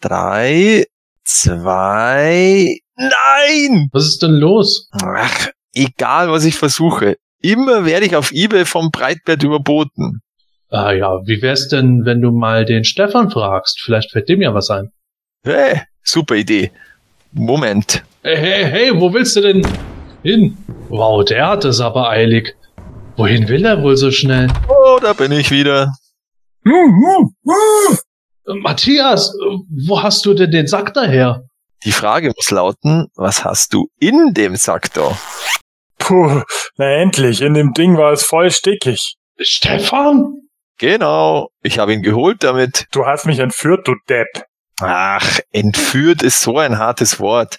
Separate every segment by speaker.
Speaker 1: drei, zwei, nein!
Speaker 2: Was ist denn los?
Speaker 1: Ach, egal was ich versuche. Immer werde ich auf Ebay vom Breitbert überboten.
Speaker 2: Ah ja, wie wär's denn, wenn du mal den Stefan fragst? Vielleicht fällt dem ja was ein.
Speaker 1: Hey, super Idee. Moment.
Speaker 2: Hey, hey, hey, wo willst du denn hin? Wow, der hat es aber eilig. Wohin will er wohl so schnell?
Speaker 1: Oh, da bin ich wieder.
Speaker 2: Äh, Matthias, äh, wo hast du denn den Sack daher?
Speaker 1: Die Frage muss lauten, was hast du in dem Sack da?
Speaker 3: Puh, na endlich, in dem Ding war es voll stickig.
Speaker 2: Stefan?
Speaker 1: Genau, ich habe ihn geholt damit.
Speaker 3: Du hast mich entführt, du Depp.
Speaker 1: Ach, entführt ist so ein hartes Wort.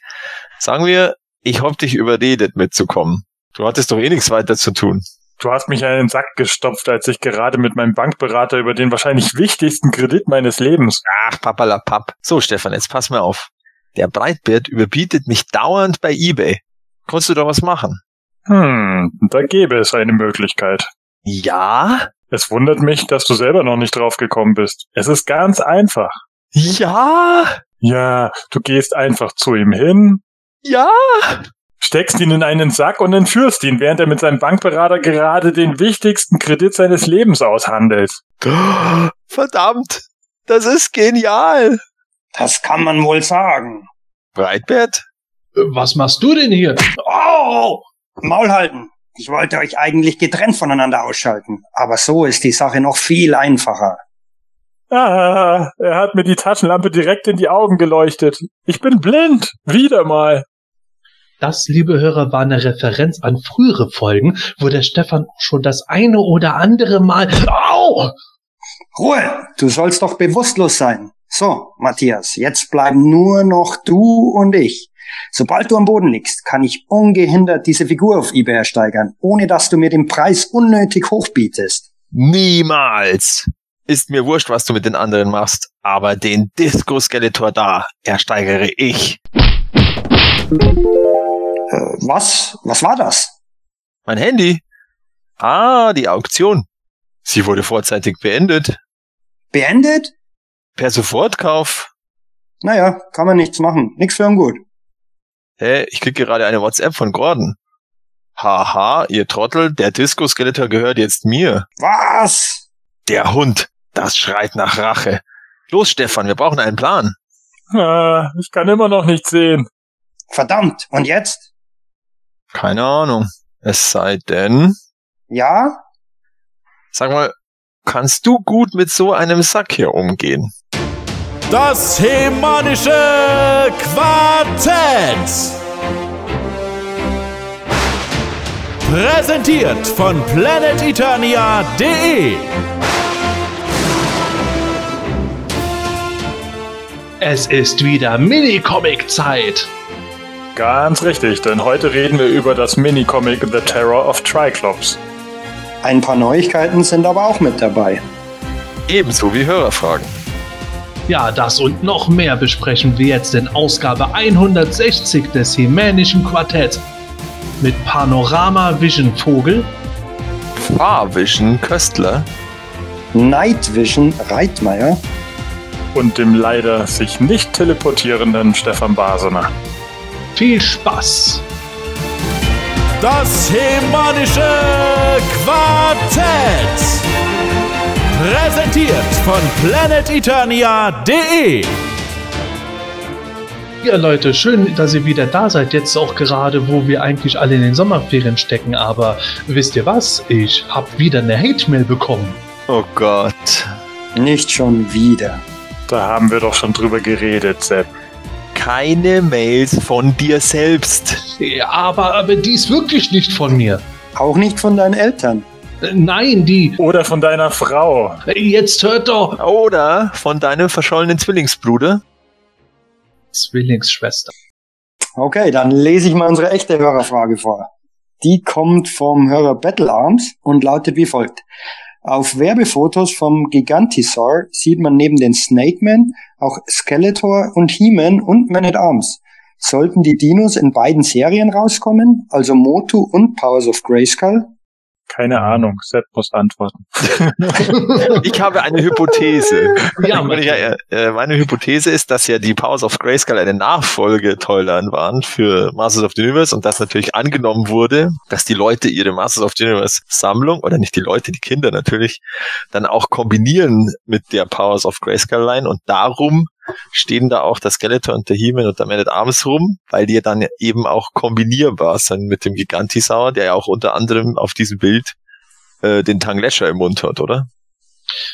Speaker 1: Sagen wir, ich hab dich überredet mitzukommen. Du hattest doch eh nichts weiter zu tun.
Speaker 3: Du hast mich in den Sack gestopft, als ich gerade mit meinem Bankberater über den wahrscheinlich wichtigsten Kredit meines Lebens.
Speaker 1: Ach, papalapap. So, Stefan, jetzt pass mal auf. Der Breitbert überbietet mich dauernd bei eBay. Konntest du da was machen?
Speaker 3: Hm, da gäbe es eine Möglichkeit.
Speaker 1: Ja?
Speaker 3: Es wundert mich, dass du selber noch nicht drauf gekommen bist. Es ist ganz einfach.
Speaker 1: Ja?
Speaker 3: Ja, du gehst einfach zu ihm hin,
Speaker 1: Ja?
Speaker 3: Steckst ihn in einen Sack und entführst ihn, während er mit seinem Bankberater gerade den wichtigsten Kredit seines Lebens aushandelt.
Speaker 1: Verdammt. Das ist genial.
Speaker 4: Das kann man wohl sagen.
Speaker 1: Breitbert?
Speaker 2: Äh, Was machst du denn hier? Oh!
Speaker 4: Maul halten. Ich wollte euch eigentlich getrennt voneinander ausschalten. Aber so ist die Sache noch viel einfacher.
Speaker 3: Ah, er hat mir die Taschenlampe direkt in die Augen geleuchtet. Ich bin blind. Wieder mal.
Speaker 2: Das, liebe Hörer, war eine Referenz an frühere Folgen, wo der Stefan auch schon das eine oder andere Mal. Au!
Speaker 4: Ruhe! Du sollst doch bewusstlos sein. So, Matthias, jetzt bleiben nur noch du und ich. Sobald du am Boden liegst, kann ich ungehindert diese Figur auf eBay ersteigern, ohne dass du mir den Preis unnötig hochbietest.
Speaker 1: Niemals. Ist mir wurscht, was du mit den anderen machst, aber den Disco-Skeletor da ersteigere ich.
Speaker 4: Äh, was? Was war das?
Speaker 1: Mein Handy? Ah, die Auktion. Sie wurde vorzeitig beendet.
Speaker 4: Beendet?
Speaker 1: Per Sofortkauf.
Speaker 4: Naja, kann man nichts machen. Nix für ungut.
Speaker 1: Hä, ich krieg gerade eine WhatsApp von Gordon. Haha, ihr Trottel, der Disco-Skeletor gehört jetzt mir.
Speaker 4: Was?
Speaker 1: Der Hund, das schreit nach Rache. Los, Stefan, wir brauchen einen Plan.
Speaker 3: Ah, ich kann immer noch nicht sehen.
Speaker 4: Verdammt. Und jetzt?
Speaker 1: Keine Ahnung. Es sei denn,
Speaker 4: Ja?
Speaker 1: sag mal, kannst du gut mit so einem Sack hier umgehen?
Speaker 5: Das hemanische Quartett. Präsentiert von planeteternia.de.
Speaker 2: Es ist wieder Mini-Comic-Zeit.
Speaker 3: Ganz richtig, denn heute reden wir über das Minicomic The Terror of Triclops.
Speaker 4: Ein paar Neuigkeiten sind aber auch mit dabei.
Speaker 1: Ebenso wie Hörerfragen.
Speaker 2: Ja, das und noch mehr besprechen wir jetzt in Ausgabe 160 des Hemänischen Quartetts. Mit Panorama Vision Vogel,
Speaker 1: Farvision Köstler,
Speaker 4: Night Vision Reitmeier,
Speaker 3: Und dem leider sich nicht teleportierenden Stefan Basener.
Speaker 2: Viel Spaß!
Speaker 5: Das hemanische Quartett. Präsentiert von planeteternia.de.
Speaker 2: Ja Leute, schön, dass ihr wieder da seid, jetzt auch gerade, wo wir eigentlich alle in den Sommerferien stecken, aber wisst ihr was? Ich hab wieder eine Hate-Mail bekommen.
Speaker 1: Oh Gott.
Speaker 4: nicht schon wieder.
Speaker 3: Da haben wir doch schon drüber geredet, Sepp.
Speaker 1: Keine Mails von dir selbst.
Speaker 2: Ja, aber, aber die ist wirklich nicht von mir.
Speaker 4: Auch nicht von deinen Eltern.
Speaker 2: Äh, Nein, die.
Speaker 3: Oder von deiner Frau.
Speaker 2: Jetzt hört doch.
Speaker 1: Oder von deinem verschollenen Zwillingsbruder.
Speaker 2: Zwillingsschwester.
Speaker 4: Okay, dann lese ich mal unsere echte Hörerfrage vor. Die kommt vom Hörer Battle Arms und lautet wie folgt. Auf Werbefotos vom Gigantisaur sieht man neben den Snakeman auch Skeletor und He-Man und Man at Arms. Sollten die Dinos in beiden Serien rauskommen, also Motu und Powers of Grayskull?
Speaker 3: Keine Ahnung, Sepp muss antworten.
Speaker 1: Ich habe eine Hypothese.
Speaker 2: Ja,
Speaker 1: meine, ja, äh, meine Hypothese ist, dass ja die Powers of Grayskull eine Nachfolge Toyline waren für Masters of the Universe und dass natürlich angenommen wurde, dass die Leute ihre Masters of the Universe Sammlung, oder nicht die Leute, die Kinder natürlich, dann auch kombinieren mit der Powers of Grayskull Line und darum stehen da auch der Skeletor und der He-Man und der Man at Arms rum, weil die dann eben auch kombinierbar sind mit dem Gigantisaur, der ja auch unter anderem auf diesem Bild äh, den Tang Lasher im Mund hat, oder?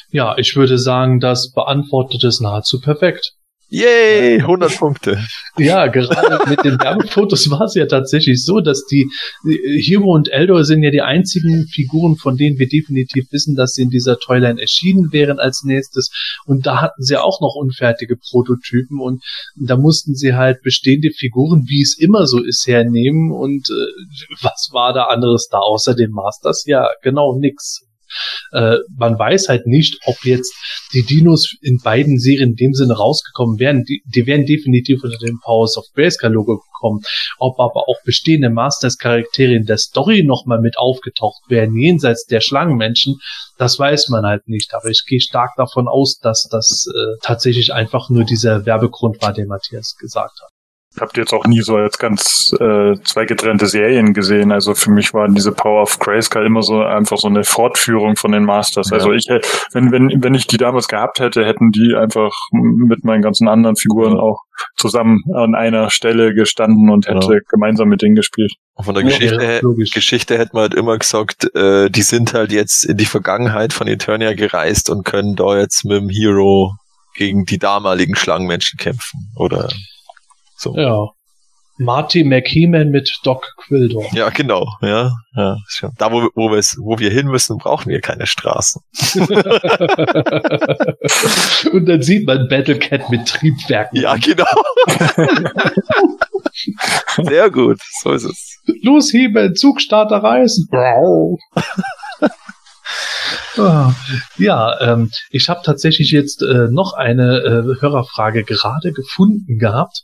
Speaker 2: ja, ich würde sagen, das beantwortet es nahezu perfekt.
Speaker 1: Yay, 100 Punkte.
Speaker 2: Ja, gerade mit den Werbefotos war es ja tatsächlich so, dass die Hero und Eldor sind ja die einzigen Figuren, von denen wir definitiv wissen, dass sie in dieser Toyline erschienen wären als nächstes. Und da hatten sie auch noch unfertige Prototypen und da mussten sie halt bestehende Figuren, wie es immer so ist, hernehmen. Und äh, was war da anderes da außer den Masters? Ja, genau nix. Äh, man weiß halt nicht, ob jetzt die Dinos in beiden Serien in dem Sinne rausgekommen wären. Die, die wären definitiv unter dem Powers of Grayskull Logo gekommen. Ob aber auch bestehende Masters-Charaktere in der Story nochmal mit aufgetaucht wären, jenseits der Schlangenmenschen, das weiß man halt nicht. Aber ich gehe stark davon aus, dass das äh, tatsächlich einfach nur dieser Werbegrund war, den Matthias gesagt hat.
Speaker 3: Ich habe die jetzt auch nie so als ganz äh, zwei getrennte Serien gesehen. Also für mich war diese Power of Grayskull immer so einfach so eine Fortführung von den Masters.
Speaker 1: Ja.
Speaker 3: Also ich hätte, wenn, wenn, wenn ich die damals gehabt hätte, hätten die einfach mit meinen ganzen anderen Figuren
Speaker 1: Ja.
Speaker 3: auch zusammen an einer Stelle gestanden und hätte
Speaker 1: Ja.
Speaker 3: gemeinsam mit denen gespielt.
Speaker 1: Und von der Geschichte. Geschichte hätte man halt immer gesagt, äh, die sind halt jetzt in die Vergangenheit von Eternia gereist und können da jetzt mit dem Hero gegen die damaligen Schlangenmenschen kämpfen. Oder so. Ja,
Speaker 2: Ja. Marty McHeeman mit Doc Quildor.
Speaker 1: genau. Ja, ja. Da, wo, wo, wo wir hin müssen, brauchen wir keine Straßen.
Speaker 2: Und dann sieht man Battlecat mit Triebwerken.
Speaker 1: Ja, genau. Sehr gut. So ist es.
Speaker 2: Los, Hebe, Zugstarter reißen. Ah, Ja, ähm, ich habe tatsächlich jetzt äh, noch eine äh, Hörerfrage gerade gefunden gehabt,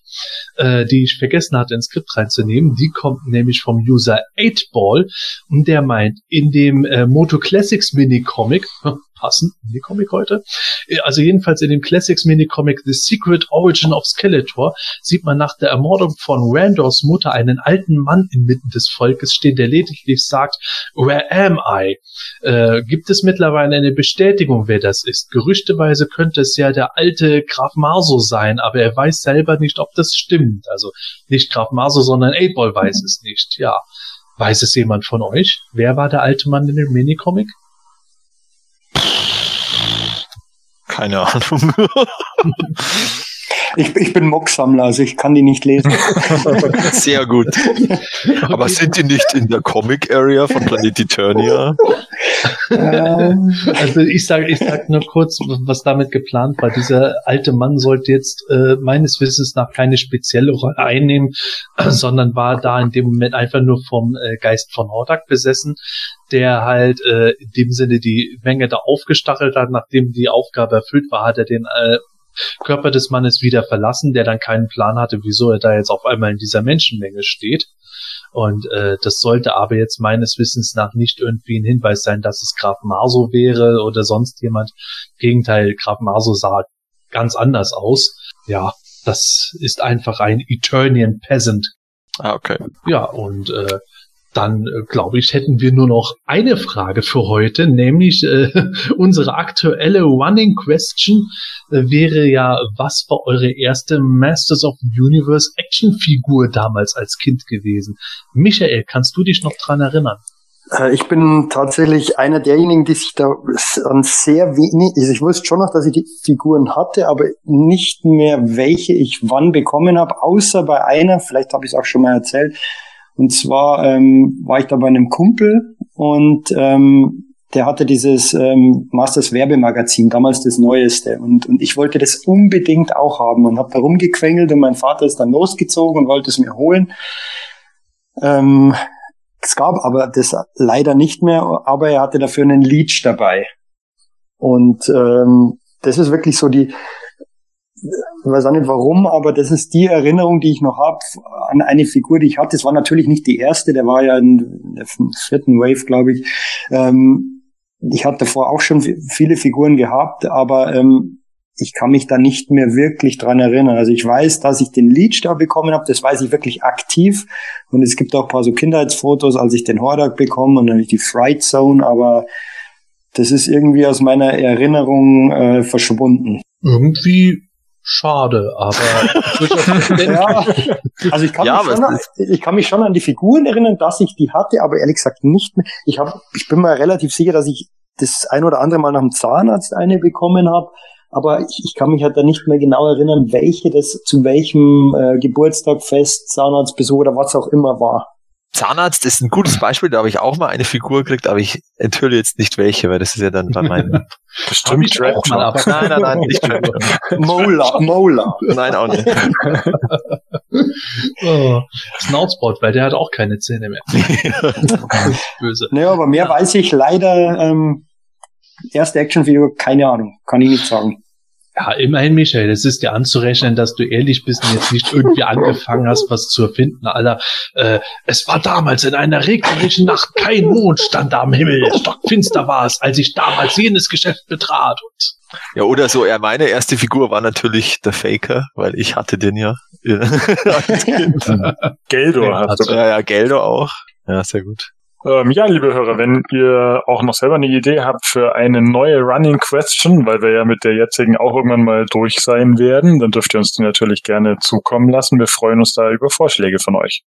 Speaker 2: äh, die ich vergessen hatte ins Skript reinzunehmen. Die kommt nämlich vom User 8ball und der meint, in dem äh, Moto Classics Mini-Comic, passend, Mini-Comic heute, äh, also jedenfalls in dem Classics Mini-Comic The Secret Origin of Skeletor sieht man nach der Ermordung von Randors Mutter einen alten Mann inmitten des Volkes stehen, der lediglich sagt, Where am I? Äh, gibt es mittlerweile eine Bestätigung, wer das ist? Gerüchteweise könnte es ja der alte Graf Marso sein, aber er weiß selber nicht, ob das stimmt. Also nicht Graf Marso, sondern A-Ball weiß es nicht. Ja. Weiß es jemand von euch? Wer war der alte Mann in dem Minicomic?
Speaker 1: Keine Ahnung.
Speaker 4: Ich, ich bin Mock-Sammler, also ich kann die nicht lesen.
Speaker 1: Sehr gut. Aber sind die nicht in der Comic Area von Planet Eternia?
Speaker 4: ähm,
Speaker 2: Also ich sage ich sag nur kurz, was damit geplant war. Dieser alte Mann sollte jetzt äh, meines Wissens nach keine spezielle Rolle einnehmen, sondern war da in dem Moment einfach nur vom äh, Geist von Hordak besessen, der halt äh, in dem Sinne die Menge da aufgestachelt hat. Nachdem die Aufgabe erfüllt war, hat er den äh, Körper des Mannes wieder verlassen, der dann keinen Plan hatte, wieso er da jetzt auf einmal in dieser Menschenmenge steht. Und äh, das sollte aber jetzt meines Wissens nach nicht irgendwie ein Hinweis sein, dass es Graf Marso wäre oder sonst jemand. Gegenteil, Graf Marso sah ganz anders aus. Ja, das ist einfach ein Eternian Peasant.
Speaker 1: Ah, okay.
Speaker 2: Ja, und äh, dann äh, glaube ich, hätten wir nur noch eine Frage für heute, nämlich äh, unsere aktuelle Running Question äh, wäre ja, was war eure erste Masters of Universe Actionfigur damals als Kind gewesen? Michael, kannst du dich noch dran erinnern?
Speaker 4: äh, ich bin tatsächlich einer derjenigen, die sich da an sehr wenig, also ich wusste schon noch, dass ich die Figuren hatte, aber nicht mehr welche ich wann bekommen habe, außer bei einer, vielleicht habe ich es auch schon mal erzählt, und zwar ähm, war ich da bei einem Kumpel und ähm, der hatte dieses ähm, Masters Werbemagazin, damals das Neueste. Und, und ich wollte das unbedingt auch haben und habe da rumgequengelt und mein Vater ist dann losgezogen und wollte es mir holen. Ähm, es gab aber das leider nicht mehr, aber er hatte dafür einen Leech dabei. Und ähm, das ist wirklich so die, weiß auch nicht warum, aber das ist die Erinnerung, die ich noch habe an eine Figur, die ich hatte. Das war natürlich nicht die erste, der war ja in der vierten Wave, glaube ich. Ähm, ich hatte davor auch schon viele Figuren gehabt, aber ähm, ich kann mich da nicht mehr wirklich dran erinnern. Also ich weiß, dass ich den Leech da bekommen habe, das weiß ich wirklich aktiv. Und es gibt auch ein paar so Kindheitsfotos, als ich den Hordak bekommen und dann die Fright Zone, aber das ist irgendwie aus meiner Erinnerung äh, verschwunden.
Speaker 2: Irgendwie schade, aber
Speaker 4: ja, also ich kann, ja, mich schon, ich kann mich schon an die Figuren erinnern, dass ich die hatte, aber ehrlich gesagt nicht mehr. Ich hab, ich bin mir relativ sicher, dass ich das ein oder andere Mal nach dem Zahnarzt eine bekommen habe, aber ich, ich kann mich halt da nicht mehr genau erinnern, welche das zu welchem äh, Geburtstag, Fest, Zahnarztbesuch oder was auch immer war.
Speaker 1: Zahnarzt ist ein gutes Beispiel, da habe ich auch mal eine Figur gekriegt, aber ich enthülle jetzt nicht welche, weil das ist ja dann bei meinem.
Speaker 2: Bestimmt auch mal, aber
Speaker 1: nein, nein, nein, nicht
Speaker 4: Mola, Mola.
Speaker 1: Nein, auch nicht.
Speaker 2: oh, Schnauzbord, weil der hat auch keine Zähne mehr.
Speaker 4: Böse. Naja, aber mehr weiß ich leider, ähm, erste Actionfigur, keine Ahnung, kann ich nicht sagen.
Speaker 2: Ja, immerhin, Michael, es ist dir anzurechnen, dass du ehrlich bist und jetzt nicht irgendwie angefangen hast, was zu erfinden, Alter. Äh, es war damals in einer regnerischen Nacht kein Mond stand da am Himmel, stockfinster war es, als ich damals jenes Geschäft betrat. Und
Speaker 1: ja, oder so, ja, meine erste Figur war natürlich der Faker, weil ich hatte den ja.
Speaker 3: Geldor hast du.
Speaker 1: Ja, ja, Geldor auch. Ja, sehr gut.
Speaker 3: Ähm, ja, liebe Hörer, wenn ihr auch noch selber eine Idee habt für eine neue Running Question, weil wir ja mit der jetzigen auch irgendwann mal durch sein werden, dann dürft ihr uns die natürlich gerne zukommen lassen. Wir freuen uns da über Vorschläge von euch.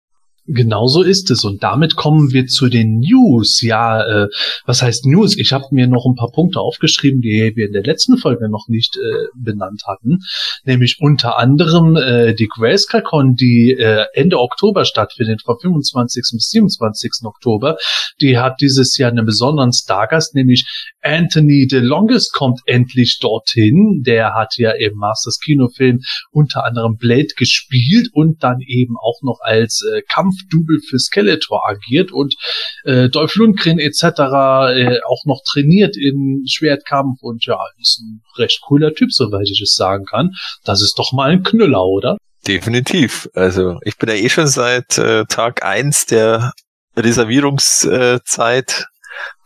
Speaker 2: Genauso ist es. Und damit kommen wir zu den News. Ja, äh, was heißt News? Ich habe mir noch ein paar Punkte aufgeschrieben, die wir in der letzten Folge noch nicht äh, benannt hatten. Nämlich unter anderem äh, die GrayscaleCon, die äh, Ende Oktober stattfindet, vom 25. bis 27. Oktober. Die hat dieses Jahr einen besonderen Stargast, nämlich Anthony DeLongest kommt endlich dorthin. Der hat ja im Masters Kinofilm unter anderem Blade gespielt und dann eben auch noch als äh, Kampf Kampfdouble für Skeletor agiert und äh, Dolph Lundgren etc. Äh, auch noch trainiert in Schwertkampf und ja, ist ein recht cooler Typ, soweit ich es sagen kann. Das ist doch mal ein Knüller, oder?
Speaker 1: Definitiv. Also ich bin ja eh schon seit äh, Tag eins der Reservierungszeit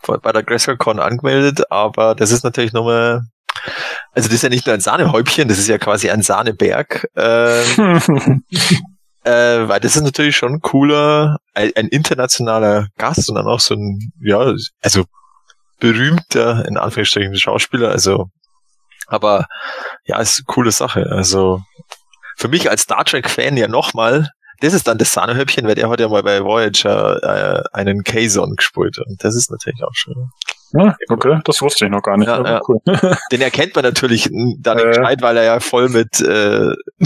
Speaker 1: bei der GrassCon angemeldet, aber das ist natürlich nochmal also das ist ja nicht nur ein Sahnehäubchen, das ist ja quasi ein Sahneberg. Ähm, äh, weil das ist natürlich schon cooler, ein, ein, internationaler Gast und dann auch so ein, ja, also berühmter, in Anführungsstrichen, Schauspieler, also, aber ja, ist eine coole Sache. Also für mich als Star Trek-Fan ja nochmal, das ist dann das Sahnehöppchen, weil der hat ja mal bei Voyager äh, einen Kazon gespielt und das ist natürlich auch schön.
Speaker 3: Ja, okay, das wusste ich noch gar nicht. Ja, ja. Cool.
Speaker 1: Den erkennt man natürlich dann äh. gescheit, weil er ja voll mit äh,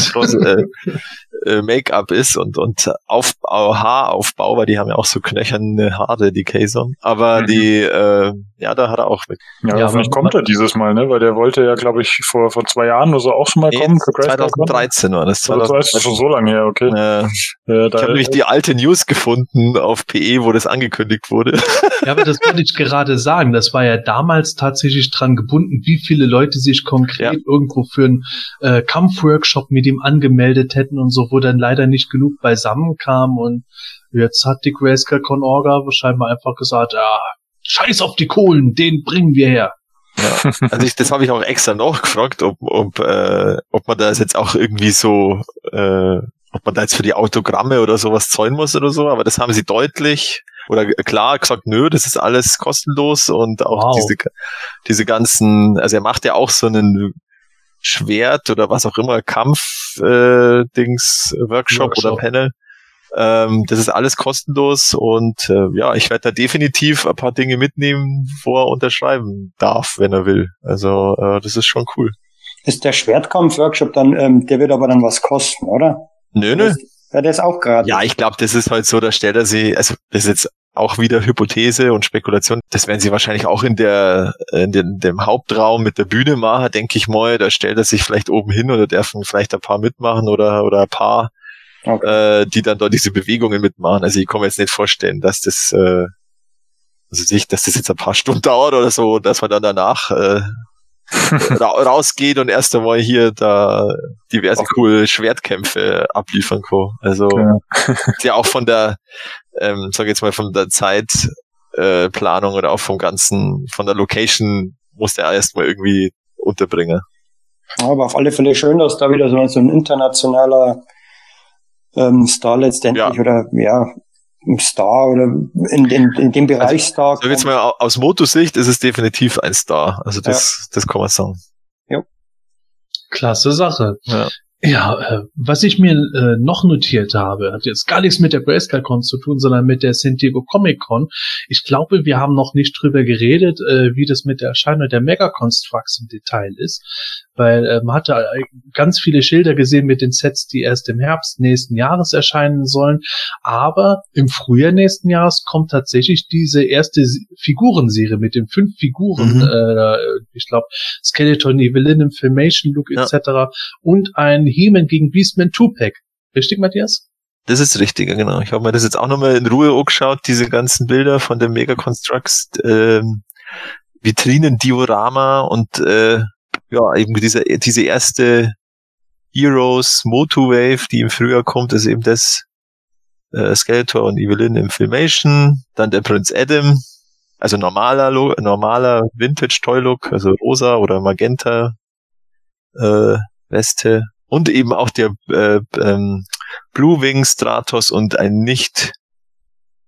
Speaker 1: äh, Make-up ist und, und Aufbau, Haaraufbau, weil die haben ja auch so knöcherne Haare, die Kayson. Aber mhm. die, äh, ja, da hat er auch mit.
Speaker 3: Ja, ja vielleicht kommt er dieses Mal, ne? Weil der wollte ja, glaube ich, vor, vor zwei Jahren oder so auch schon mal nee, kommen.
Speaker 1: 2013 war das. 2013.
Speaker 3: Das ist schon so lange her, okay.
Speaker 1: Äh, äh, ich habe nämlich die alte News gefunden auf PE, wo das angekündigt wurde.
Speaker 2: Ja, aber das wollte ich gerade sagen. Das war ja damals tatsächlich dran gebunden, wie viele Leute sich konkret ja. irgendwo für einen äh, Kampfworkshop mit ihm angemeldet hätten und so wo dann leider nicht genug beisammen kam und jetzt hat die Grayscale Con Orga scheinbar einfach gesagt, ja, scheiß auf die Kohlen, den bringen wir her.
Speaker 1: Ja, also ich, das habe ich auch extra noch gefragt, ob, ob, äh, ob man das jetzt auch irgendwie so, äh, ob man da jetzt für die Autogramme oder sowas zahlen muss oder so, aber das haben sie deutlich oder klar gesagt, nö, das ist alles kostenlos und auch wow. diese, diese ganzen, also er macht ja auch so einen Schwert oder was auch immer, Kampf-Dings, äh, Workshop, Workshop, oder Panel. Ähm, das ist alles kostenlos und äh, ja, ich werde da definitiv ein paar Dinge mitnehmen, wo er unterschreiben darf, wenn er will. Also äh, das ist schon cool.
Speaker 4: Ist der Schwertkampf-Workshop dann, ähm, der wird aber dann was kosten, oder?
Speaker 1: Nö, nö.
Speaker 4: Ja, der ist auch gerade.
Speaker 1: Ja, ich glaube, das ist halt so, da stellt er sie, also das ist jetzt auch wieder Hypothese und Spekulation. Das werden sie wahrscheinlich auch in der in den, dem Hauptraum mit der Bühne machen, denke ich mal. Da stellt er sich vielleicht oben hin oder dürfen vielleicht ein paar mitmachen oder oder ein paar, okay. äh, die dann dort diese Bewegungen mitmachen. Also ich kann mir jetzt nicht vorstellen, dass das äh, also sich, dass das jetzt ein paar Stunden dauert oder so, dass man dann danach äh, ra rausgeht und erst einmal hier da diverse coole Schwertkämpfe abliefern kann. Also
Speaker 3: Ja.
Speaker 1: ja auch von der, ähm, sag ich jetzt mal, von der Zeitplanung äh, oder auch vom ganzen, von der Location muss der erstmal irgendwie unterbringen.
Speaker 4: Aber auf alle Fälle schön, dass da wieder so, so ein internationaler ähm, Star letztendlich
Speaker 1: Ja.
Speaker 4: oder ja, ein Star oder in, in, in dem Bereich Star.
Speaker 1: Sag jetzt mal, au- aus Motosicht ist es definitiv ein Star. Also das, das kann man sagen.
Speaker 2: Klasse Sache.
Speaker 1: Ja.
Speaker 2: Ja, äh, was ich mir äh, noch notiert habe, hat jetzt gar nichts mit der Grayscale-Con zu tun, sondern mit der San Diego Comic-Con. Ich glaube, wir haben noch nicht drüber geredet, äh, wie das mit der Erscheinung der Mega-Constructs im Detail ist, weil äh, man hatte äh, ganz viele Schilder gesehen mit den Sets, die erst im Herbst nächsten Jahres erscheinen sollen, aber im Frühjahr nächsten Jahres kommt tatsächlich diese erste Figurenserie mit den fünf Figuren,
Speaker 1: Mhm.
Speaker 2: äh, ich glaube Skeleton, Evelyn Filmation Look
Speaker 1: Ja.
Speaker 2: etc. und ein He-Man gegen Beastman Two-Pack. Richtig, Matthias?
Speaker 1: Das ist richtig, genau. Ich habe mir das jetzt auch nochmal in Ruhe angeschaut, diese ganzen Bilder von den Mega Constructs, ähm, Vitrinen, Diorama und äh, ja, eben diese, diese erste Heroes Moto Wave, die im Frühjahr kommt, ist eben das äh, Skeletor und Evelyn im Filmation, dann der Prinz Adam, also normaler, normaler Vintage Toy Look, also rosa oder magenta äh, Weste und eben auch der äh, ähm, Blue Wing Stratos und ein nicht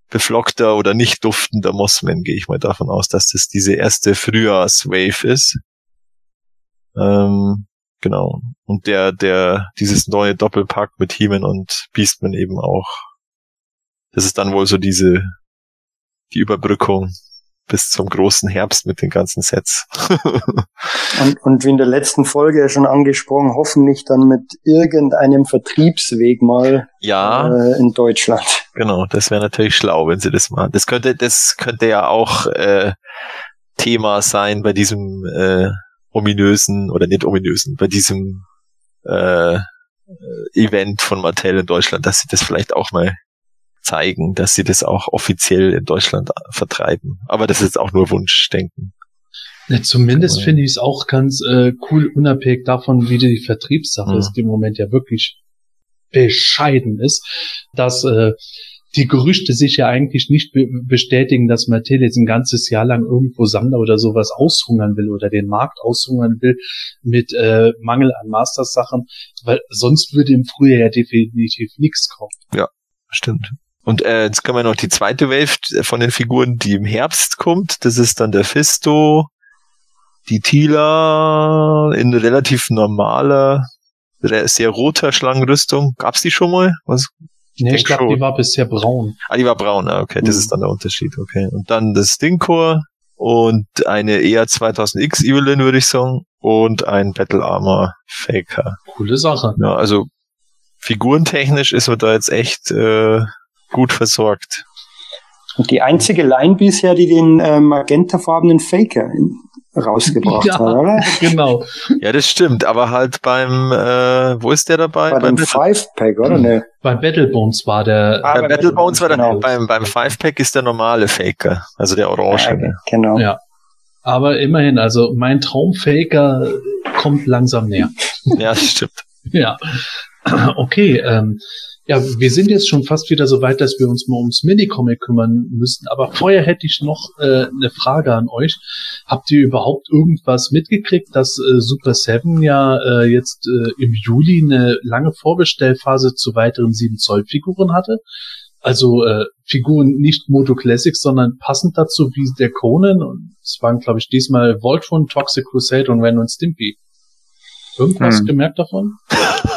Speaker 1: beflockter oder nicht duftender Mossman, gehe ich mal davon aus, dass das diese erste Frühjahrswave ist. Ähm, genau. Und der, der, dieses neue Doppelpack mit He-Man und Beastman eben auch. Das ist dann wohl so diese, die Überbrückung bis zum großen Herbst mit den ganzen Sets.
Speaker 4: Und, und wie in der letzten Folge ja schon angesprochen, hoffentlich dann mit irgendeinem Vertriebsweg mal
Speaker 1: ja.
Speaker 4: äh, in Deutschland.
Speaker 1: Genau, das wäre natürlich schlau, wenn sie das machen. Das könnte, das könnte ja auch äh, Thema sein bei diesem äh, ominösen oder nicht ominösen, bei diesem äh, äh, Event von Mattel in Deutschland, dass sie das vielleicht auch mal zeigen, dass sie das auch offiziell in Deutschland vertreiben. Aber das ist auch nur Wunschdenken.
Speaker 2: Ja, zumindest
Speaker 1: Genau.
Speaker 2: finde ich es auch ganz äh, cool, unabhängig davon, wie die Vertriebssache
Speaker 1: Mhm.
Speaker 2: ist, die im Moment ja wirklich bescheiden ist, dass äh, die Gerüchte sich ja eigentlich nicht be bestätigen, dass Mattel jetzt ein ganzes Jahr lang irgendwo Sammler oder sowas aushungern will oder den Markt aushungern will mit äh, Mangel an Masters-Sachen, weil sonst würde im Frühjahr ja definitiv nichts kommen.
Speaker 1: Stimmt. Und äh, jetzt können wir noch die zweite Wave von den Figuren, die im Herbst kommt. Das ist dann der Fisto, die Tila in relativ normaler, sehr roter Schlangenrüstung. Gab's die schon mal? Was?
Speaker 2: Nee, ich glaube, die war bisher braun.
Speaker 1: Ah, die war braun. Ah, okay, das
Speaker 4: Mhm.
Speaker 1: ist dann der Unterschied. Okay. Und dann das Stinkor und eine eher 2000X Evelyn, würde ich sagen. Und ein Battle Armor Faker.
Speaker 2: Coole Sache.
Speaker 1: Ja, also figurentechnisch ist man da jetzt echt äh, gut versorgt.
Speaker 4: Und die einzige Line bisher, die den äh, magentafarbenen Faker rausgebracht
Speaker 2: Ja.
Speaker 4: hat, oder?
Speaker 2: genau.
Speaker 1: Ja, das stimmt, aber halt beim, äh, wo ist der dabei?
Speaker 4: Bei
Speaker 1: Battle-
Speaker 4: Five-Pack, oder? Ne?
Speaker 2: Bei Battlebones war der
Speaker 4: Ah,
Speaker 1: beim
Speaker 4: bei
Speaker 1: Battlebones war der,
Speaker 4: genau.
Speaker 1: beim, beim Five-Pack ist der normale Faker, also der Orange.
Speaker 4: Ja, genau.
Speaker 2: Ja. Aber immerhin, also mein Traumfaker kommt langsam näher.
Speaker 1: ja, das stimmt.
Speaker 2: Ja. Okay, ähm, ja, wir sind jetzt schon fast wieder so weit, dass wir uns mal ums Minicomic kümmern müssen. Aber vorher hätte ich noch äh, eine Frage an euch. Habt ihr überhaupt irgendwas mitgekriegt, dass äh, Super Seven ja äh, jetzt äh, im Juli eine lange Vorbestellphase zu weiteren 7 Zoll Figuren hatte? Also äh, Figuren nicht Moto Classics, sondern passend dazu wie der Conan. Und es waren, glaube ich, diesmal Voltron, Toxic Crusade und Ren und Stimpy. Irgendwas
Speaker 3: Hm.
Speaker 2: gemerkt davon?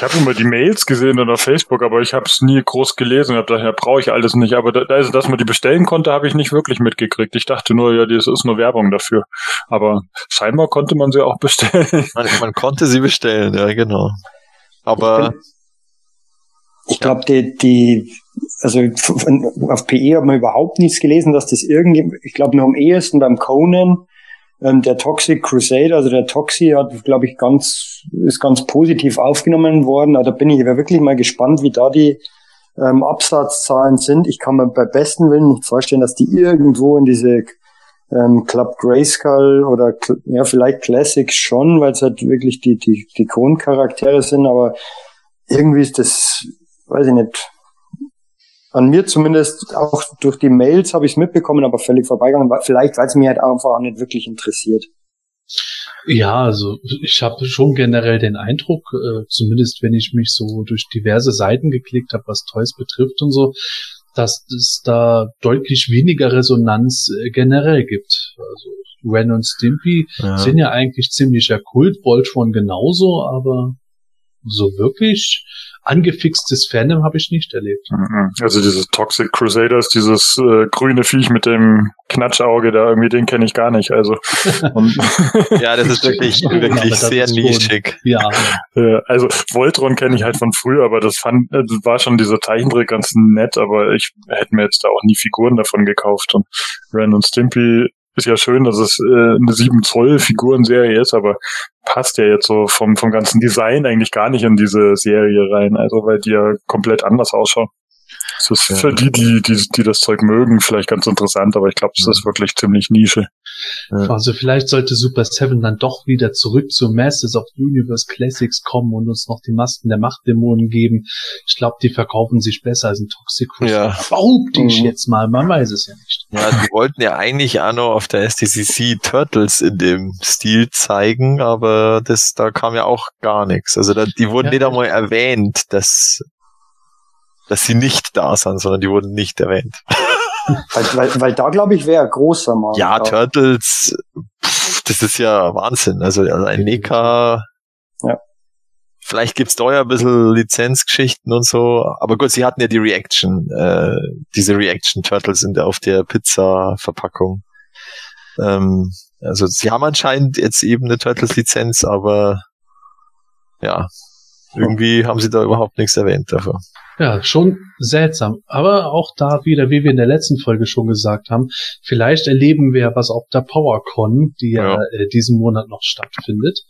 Speaker 3: Ich habe immer die Mails gesehen oder auf Facebook, aber ich habe es nie groß gelesen. Hab daher brauche ich alles nicht. Aber da, ist, dass man die bestellen konnte, habe ich nicht wirklich mitgekriegt. Ich dachte nur, ja, das ist nur Werbung dafür. Aber scheinbar konnte man sie auch bestellen.
Speaker 1: Man, man konnte sie bestellen, ja, genau. Aber
Speaker 4: Ich glaube, die, die, also von- auf PE hat man überhaupt nichts gelesen, dass das irgendwie, ich glaube nur am ehesten beim Conan, ähm, der Toxic Crusade, also der Toxi hat, glaube ich, ganz, ist ganz positiv aufgenommen worden. Also Da bin ich wirklich mal gespannt, wie da die ähm, Absatzzahlen sind. Ich kann mir bei besten Willen nicht vorstellen, dass die irgendwo in diese ähm, Club Grayskull oder ja vielleicht Classic schon, weil es halt wirklich die die die Grundcharaktere sind, aber irgendwie ist das, weiß ich nicht, an mir zumindest auch durch die Mails habe ich es mitbekommen, aber völlig vorbeigegangen. Vielleicht, weil es mich halt einfach auch nicht wirklich interessiert.
Speaker 2: Ja, also ich habe schon generell den Eindruck, äh, zumindest wenn ich mich so durch diverse Seiten geklickt habe, was Toys betrifft und so, dass es da deutlich weniger Resonanz äh, generell gibt. Also Ren und Stimpy ja. sind ja eigentlich ziemlicher Kult, Voltron genauso, aber so wirklich angefixtes Fandom habe ich nicht erlebt.
Speaker 3: Mhm. Also dieses Toxic Crusaders, dieses äh, grüne Viech mit dem Knatschauge da irgendwie, den kenne ich gar nicht. Also
Speaker 1: ja, das ist wirklich wirklich sehr nischig.
Speaker 2: Ja.
Speaker 3: also Voltron kenne ich halt von früher, aber das fand äh, das war schon dieser Zeichentrick ganz nett, aber ich hätte mir jetzt da auch nie Figuren davon gekauft und Ren und Stimpy ist ja schön, dass es äh, eine 7 Zoll Figurenserie ist, aber passt ja jetzt so vom, vom ganzen Design eigentlich gar nicht in diese Serie rein, also weil die ja komplett anders ausschauen. Das ist ja. für die, die, die, die das Zeug mögen, vielleicht ganz interessant, aber ich glaube, es ist wirklich ziemlich Nische.
Speaker 2: Also vielleicht sollte Super Seven dann doch wieder zurück zu Masters of Universe Classics kommen und uns noch die Masken der Machtdämonen geben. Ich glaube, die verkaufen sich besser als ein Toxic
Speaker 1: Ja.
Speaker 2: Behaupte ich mhm. jetzt mal, man weiß es ja nicht.
Speaker 1: Ja, die wollten ja eigentlich auch noch auf der STCC Turtles in dem Stil zeigen, aber das, da kam ja auch gar nichts. Also da, die wurden ja. nicht einmal erwähnt, dass dass sie nicht da sind, sondern die wurden nicht erwähnt.
Speaker 4: weil, weil, weil da, glaube ich, wäre großer Markt.
Speaker 1: Ja, auch. Turtles, pff, das ist ja Wahnsinn. Also, ein Neka. Ja. Vielleicht gibt's da ja ein bisschen Lizenzgeschichten und so. Aber gut, sie hatten ja die Reaction, äh, diese Reaction Turtles sind auf der Pizza-Verpackung. Ähm, also sie haben anscheinend jetzt eben eine Turtles-Lizenz, aber ja, irgendwie haben sie da überhaupt nichts erwähnt davon.
Speaker 2: Ja, schon seltsam. Aber auch da wieder, wie wir in der letzten Folge schon gesagt haben, vielleicht erleben wir was auf der PowerCon, die ja, ja äh, diesen Monat noch stattfindet.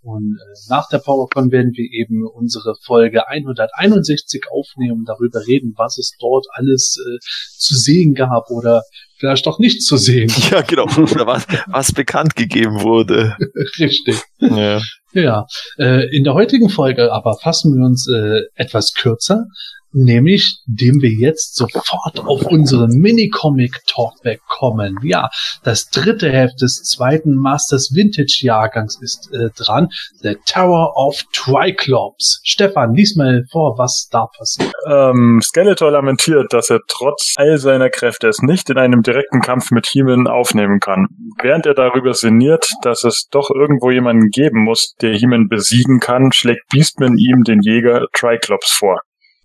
Speaker 2: Und äh, nach der PowerCon werden wir eben unsere Folge 161 aufnehmen, darüber reden, was es dort alles äh, zu sehen gab oder vielleicht doch nicht zu sehen.
Speaker 1: Ja, genau. Oder was, was bekannt gegeben wurde.
Speaker 2: Richtig. Ja. Ja, äh, in der heutigen Folge aber fassen wir uns äh, etwas kürzer, nämlich dem wir jetzt sofort auf unseren Mini-Comic Talkback kommen. Ja, das dritte Heft des zweiten Masters Vintage Jahrgangs ist äh, dran, The Tower of Triclops. Stefan, lies mal vor, was da passiert.
Speaker 3: Ähm, Skeletor lamentiert, dass er trotz all seiner Kräfte es nicht in einem direkten Kampf mit He-Man aufnehmen kann. Während er darüber sinniert, dass es doch irgendwo jemanden geben muss, der He-Man besiegen kann, schlägt Beastman ihm den Jäger Triclops vor.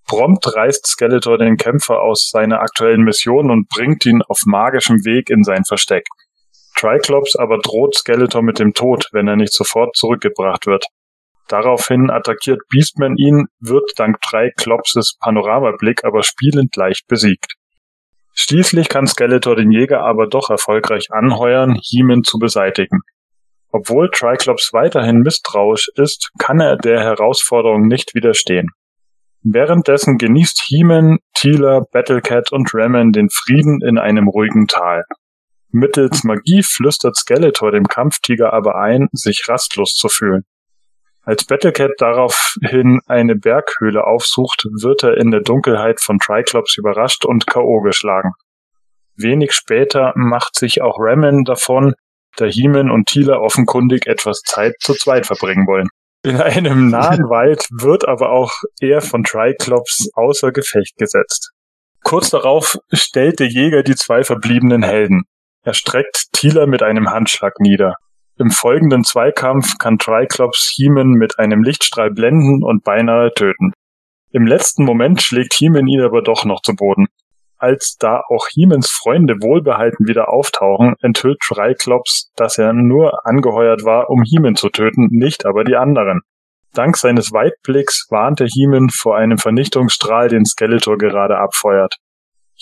Speaker 3: Prompt reißt Skeletor den Kämpfer aus seiner aktuellen Mission und bringt ihn auf magischem Weg in sein Versteck. Triclops aber droht Skeletor mit dem Tod, wenn er nicht sofort zurückgebracht wird. Daraufhin attackiert Beastman ihn, wird dank Triclops' Panoramablick aber spielend leicht besiegt. Schließlich kann Skeletor den Jäger aber doch erfolgreich anheuern, He-Man zu beseitigen. Obwohl Triclops weiterhin misstrauisch ist, kann er der Herausforderung nicht widerstehen. Währenddessen genießt He-Man, Teela, Battlecat und Ramen den Frieden in einem ruhigen Tal. Mittels Magie flüstert Skeletor dem Kampftiger aber ein, sich rastlos zu fühlen. Als Battlecat daraufhin eine Berghöhle aufsucht, wird er in der Dunkelheit von Triclops überrascht und K.O. geschlagen. Wenig später macht sich auch Ramen davon, da He-Man und Teela offenkundig etwas Zeit zu zweit verbringen wollen. In einem nahen Wald wird aber auch er von Triclops außer Gefecht gesetzt. Kurz darauf stellt der Jäger die zwei verbliebenen Helden. Er streckt Thieler mit einem Handschlag nieder. Im folgenden Zweikampf kann Triclops Heeman mit einem Lichtstrahl blenden und beinahe töten. Im letzten Moment schlägt Heeman ihn aber doch noch zu Boden. Als da auch Hemans Freunde wohlbehalten wieder auftauchen, enthüllt Triclops, dass er nur angeheuert war, um Heman zu töten, nicht aber die anderen. Dank seines Weitblicks warnte Heman vor einem Vernichtungsstrahl, den Skeletor gerade abfeuert.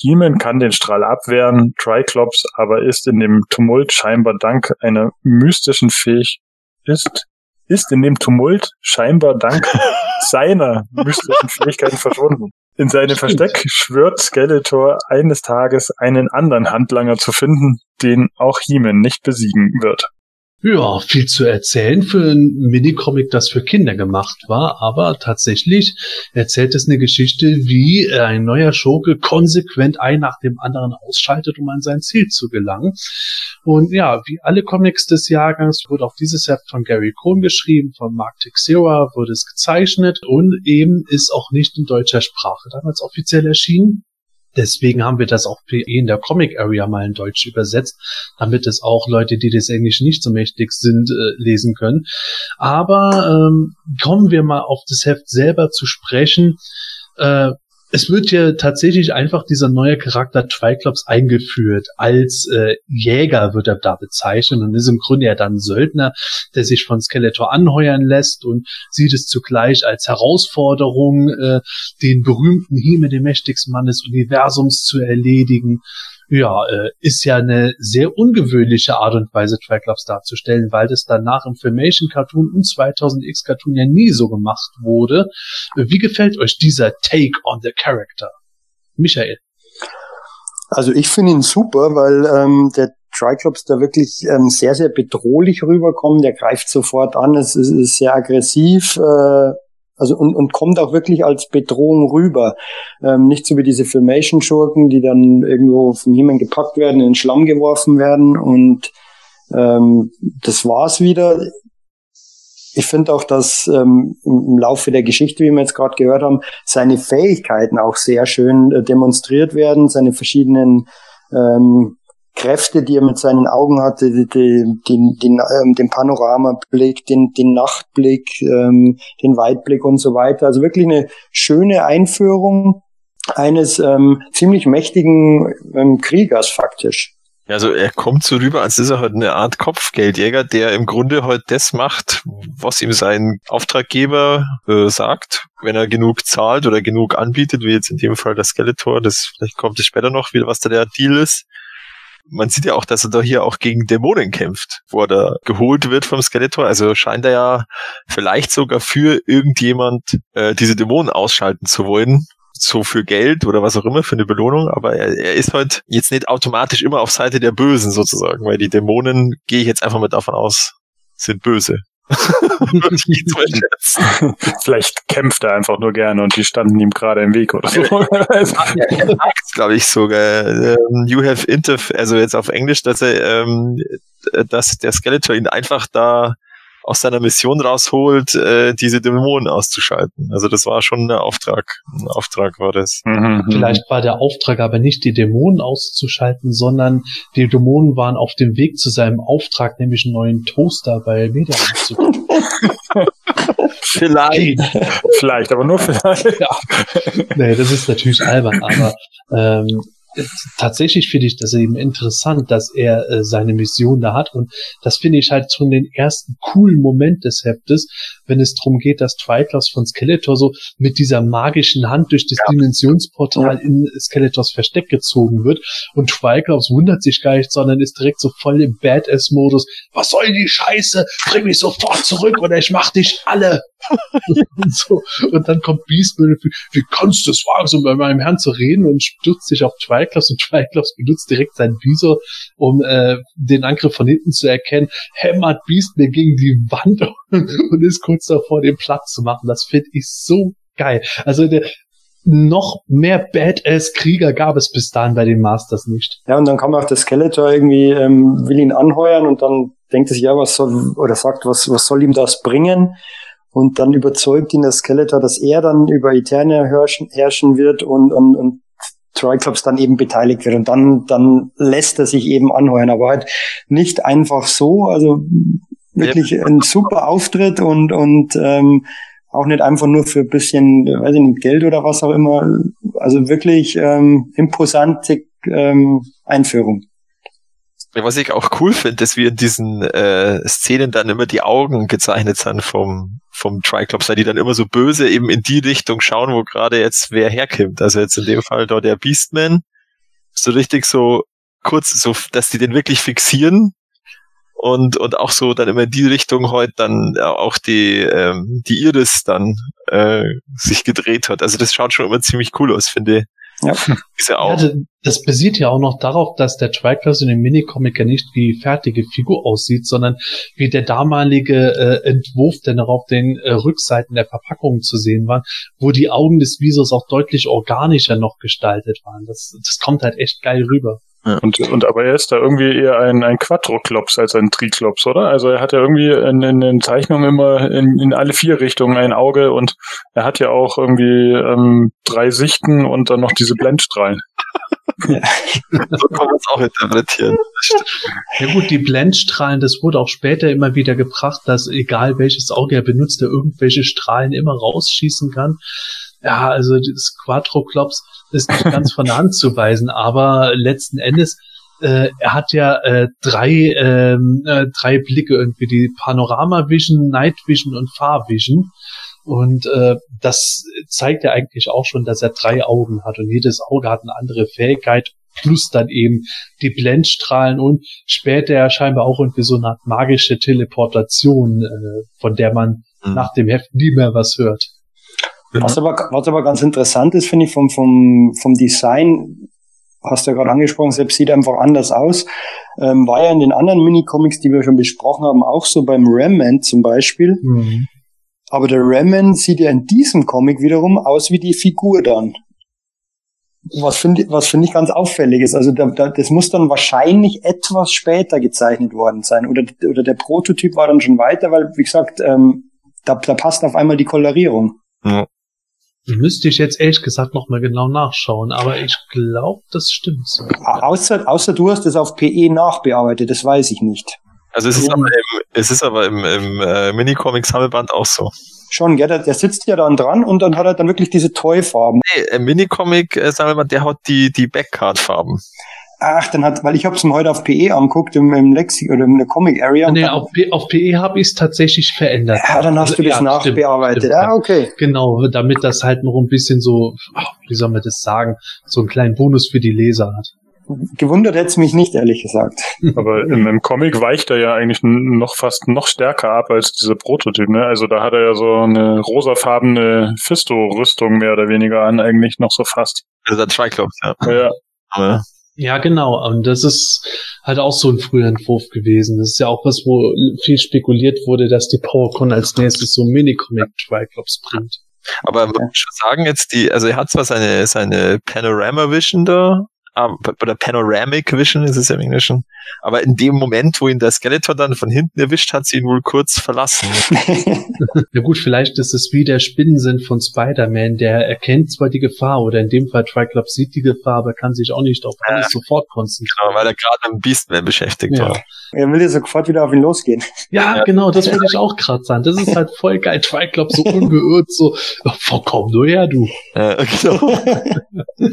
Speaker 3: Heman kann den Strahl abwehren, Triclops aber ist in dem Tumult scheinbar dank einer mystischen Fähig ist ist in dem Tumult scheinbar dank seiner mystischen Fähigkeiten verschwunden. In seinem. Versteck schwört Skeletor eines Tages einen anderen Handlanger zu finden, den auch He-Man nicht besiegen wird.
Speaker 2: Ja, viel zu erzählen für ein Minicomic, das für Kinder gemacht war, aber tatsächlich erzählt es eine Geschichte, wie ein neuer Schurke konsequent ein nach dem anderen ausschaltet, um an sein Ziel zu gelangen. Und ja, wie alle Comics des Jahrgangs wurde auch dieses Heft von Gary Cohn geschrieben, von Mark Texera wurde es gezeichnet und eben ist auch nicht in deutscher Sprache damals offiziell erschienen. Deswegen haben wir das auch in der Comic Area mal in Deutsch übersetzt, damit es auch Leute, die des Englisch nicht so mächtig sind, äh, lesen können. Aber ähm, kommen wir mal auf das Heft selber zu sprechen. Äh, es wird ja tatsächlich einfach dieser neue Charakter Triclops eingeführt. Als äh, Jäger wird er da bezeichnet und ist im Grunde ja dann Söldner, der sich von Skeletor anheuern lässt und sieht es zugleich als Herausforderung, äh, den berühmten Hieme, den mächtigsten Mann des Universums zu erledigen. Ja, äh, ist ja eine sehr ungewöhnliche Art und Weise, Triclops darzustellen, weil das danach im Filmation Cartoon und 2000X Cartoon ja nie so gemacht wurde. Wie gefällt euch dieser Take on the Character? Michael.
Speaker 4: Also ich finde ihn super, weil ähm, der Triclops da wirklich ähm, sehr, sehr bedrohlich rüberkommt. Der greift sofort an, es ist, ist sehr aggressiv. Äh, also und, und kommt auch wirklich als Bedrohung rüber. Ähm, nicht so wie diese Filmation-Schurken, die dann irgendwo von jemandem gepackt werden, in den Schlamm geworfen werden und ähm, das war's wieder. Ich finde auch, dass ähm, im Laufe der Geschichte, wie wir jetzt gerade gehört haben, seine Fähigkeiten auch sehr schön äh, demonstriert werden, seine verschiedenen ähm, Kräfte, die er mit seinen Augen hatte, die, die, den, den, ähm, den Panoramablick, den, den Nachtblick, ähm, den Weitblick und so weiter. Also wirklich eine schöne Einführung eines ähm, ziemlich mächtigen ähm, Kriegers faktisch.
Speaker 1: Also er kommt so rüber, als ist er halt eine Art Kopfgeldjäger, der im Grunde halt das macht, was ihm sein Auftraggeber äh, sagt. Wenn er genug zahlt oder genug anbietet, wie jetzt in dem Fall der Skeletor, das vielleicht kommt es später noch wieder, was da der Deal ist. Man sieht ja auch, dass er da hier auch gegen Dämonen kämpft, wo er da geholt wird vom Skeletor. Also scheint er ja vielleicht sogar für irgendjemand äh, diese Dämonen ausschalten zu wollen so für Geld oder was auch immer, für eine Belohnung, aber er, er ist halt jetzt nicht automatisch immer auf Seite der Bösen sozusagen, weil die Dämonen, gehe ich jetzt einfach mal davon aus, sind böse.
Speaker 3: Vielleicht kämpft er einfach nur gerne und die standen ihm gerade im Weg oder so.
Speaker 1: glaube ich sogar. Ähm, you have interf also jetzt auf Englisch, dass er, ähm, dass der Skeletor ihn einfach da aus seiner Mission rausholt, äh, diese Dämonen auszuschalten. Also das war schon ein Auftrag. Ein Auftrag war das.
Speaker 3: Mhm,
Speaker 2: Vielleicht war der Auftrag aber nicht, die Dämonen auszuschalten, sondern die Dämonen waren auf dem Weg zu seinem Auftrag, nämlich einen neuen Toaster bei Media zu
Speaker 1: Vielleicht.
Speaker 3: Vielleicht, aber nur vielleicht.
Speaker 2: Nee, das ist natürlich albern, aber ähm, tatsächlich finde ich das eben interessant, dass er äh, seine Mission da hat und das finde ich halt schon den ersten coolen Moment des Heftes, wenn es darum geht, dass Triclops von Skeletor so mit dieser magischen Hand durch das Dimensionsportal in Skeletors Versteck gezogen wird und Triclops wundert sich gar nicht, sondern ist direkt so voll im Badass-Modus. Was soll die Scheiße? Bring mich sofort zurück oder ich mach dich alle. und, so. und dann kommt Beastman, wie, wie kannst du es wagen, so bei meinem Herrn zu reden und stürzt sich auf Triclops und Triclops benutzt direkt seinen Visor, um äh, den Angriff von hinten zu erkennen, hämmert Beastman gegen die Wand und ist kurz davor, den Platz zu machen. Das finde ich so geil. Also der noch mehr Badass-Krieger gab es bis dahin bei den Masters nicht.
Speaker 4: Ja, und dann kam auch der Skeletor irgendwie, ähm, will ihn anheuern und dann denkt er sich, ja, was soll, oder sagt, was, was soll ihm das bringen? Und dann überzeugt ihn der Skeletor, dass er dann über Eternia herrschen, herrschen wird und, und, und Triclops dann eben beteiligt wird. Und dann, dann lässt er sich eben anheuern. Aber halt nicht einfach so, also wirklich ein super Auftritt und, und ähm, auch nicht einfach nur für ein bisschen, weiß ich nicht, Geld oder was auch immer. Also wirklich ähm, imposante ähm, Einführung.
Speaker 1: Was ich auch cool finde, dass wir in diesen äh, Szenen dann immer die Augen gezeichnet sind vom, vom Triclops, weil die dann immer so böse eben in die Richtung schauen, wo gerade jetzt wer herkommt. Also jetzt in dem Fall da der Beastman, so richtig so kurz, so, dass die den wirklich fixieren und, und auch so dann immer in die Richtung heute dann auch die, ähm, die Iris dann äh, sich gedreht hat. Also das schaut schon immer ziemlich cool aus, finde ich.
Speaker 4: Ja.
Speaker 1: Diese
Speaker 2: Ja,
Speaker 1: Augen.
Speaker 2: das- das basiert ja auch noch darauf, dass der Triclops in dem Minicomic ja nicht wie fertige Figur aussieht, sondern wie der damalige äh, Entwurf, der noch auf den äh, Rückseiten der Verpackung zu sehen war, wo die Augen des Visors auch deutlich organischer noch gestaltet waren. Das, das kommt halt echt geil rüber.
Speaker 3: Und, und aber er ist da irgendwie eher ein, ein Quadroklops als ein Triklops, oder? Also er hat ja irgendwie in, in den Zeichnungen immer in, in alle vier Richtungen ein Auge und er hat ja auch irgendwie ähm, drei Sichten und dann noch diese Blendstrahlen.
Speaker 1: So kann man es auch interpretieren.
Speaker 2: Ja gut, die Blendstrahlen, das wurde auch später immer wieder gebracht, dass egal welches Auge er benutzt, er irgendwelche Strahlen immer rausschießen kann. Ja, also das Quadroclops ist nicht ganz von der Hand zu weisen, aber letzten Endes, äh, er hat ja äh, drei, ähm, äh, drei Blicke irgendwie, die Panorama Vision, Night Vision und Far Vision. Und äh, das zeigt ja eigentlich auch schon, dass er drei Augen hat und jedes Auge hat eine andere Fähigkeit, plus dann eben die Blendstrahlen und später ja scheinbar auch irgendwie so eine Art magische Teleportation, äh, von der man
Speaker 1: Mhm.
Speaker 2: nach dem Heft nie mehr was hört.
Speaker 4: Was aber, was aber ganz interessant ist, finde ich, vom, vom, vom Design, hast du ja gerade angesprochen, selbst sieht einfach anders aus. Ähm, war ja in den anderen Minicomics, die wir schon besprochen haben, auch so beim Remnant zum Beispiel. Aber der Remnant sieht ja in diesem Comic wiederum aus wie die Figur dann. Was finde was finde ich ganz auffällig ist. Also da, da, das muss dann wahrscheinlich etwas später gezeichnet worden sein. Oder, oder der Prototyp war dann schon weiter, weil, wie gesagt, ähm, da, da passt auf einmal die Kolorierung.
Speaker 2: Müsste ich jetzt ehrlich gesagt nochmal genau nachschauen, aber ich glaube, das stimmt so.
Speaker 4: Au- Außer, außer du hast es auf PE nachbearbeitet, das weiß ich nicht.
Speaker 1: Also es ist aber im, es ist aber im, im äh, Minicomic-Sammelband auch so.
Speaker 4: Schon, gell, der, der sitzt ja dann dran und dann hat er dann wirklich diese Toy-Farben.
Speaker 1: Nee, im Minicomic-Sammelband, der hat die, die Backcard-Farben.
Speaker 4: Ach, dann hat, weil ich habe es mir heute auf PE anguckt, im, im Lexi oder in der Comic Area.
Speaker 2: nee, auf, P auf PE habe ich es tatsächlich verändert.
Speaker 4: ja, dann hast du das
Speaker 2: Ja,
Speaker 4: nachbearbeitet.
Speaker 2: stimmt,
Speaker 4: ah, okay.
Speaker 2: Genau, damit das halt noch ein bisschen so, wie soll man das sagen, so einen kleinen Bonus für die Leser hat.
Speaker 4: Gewundert hätte es mich nicht, ehrlich gesagt.
Speaker 3: Aber im, im Comic weicht er ja eigentlich noch fast noch stärker ab als dieser Prototyp. Ne? Also da hat er ja so eine rosafarbene Fisto-Rüstung mehr oder weniger an, eigentlich noch so fast.
Speaker 1: Also der Triclops, ja.
Speaker 3: Ja,
Speaker 1: Aber
Speaker 2: Ja, genau. Und das ist halt auch so ein früher Entwurf gewesen. Das ist ja auch was, wo viel spekuliert wurde, dass die PowerCon als nächstes so Mini-Comic Triclops bringt.
Speaker 1: Aber man muss schon sagen, jetzt die, also er hat zwar seine, seine Panorama Vision da, oder Panoramic Vision ist es ja im Englischen, aber in dem Moment, wo ihn der Skeletor dann von hinten erwischt, hat sie ihn wohl kurz verlassen.
Speaker 2: Ja gut, vielleicht ist es wie der Spinnensinn von Spider-Man, der erkennt zwar die Gefahr, oder in dem Fall Triclops sieht die Gefahr, aber kann sich auch nicht auf alles sofort konzentrieren.
Speaker 1: Genau, weil er gerade mit dem Beastman beschäftigt
Speaker 2: Ja.
Speaker 1: war.
Speaker 4: Er will ja sofort wieder auf ihn losgehen.
Speaker 2: Ja,
Speaker 1: Ja.
Speaker 2: genau, das wollte ich auch gerade sagen. Das ist halt voll geil. Triclops so ungeirrt, so, wo komm nur her, du.
Speaker 1: Äh, genau.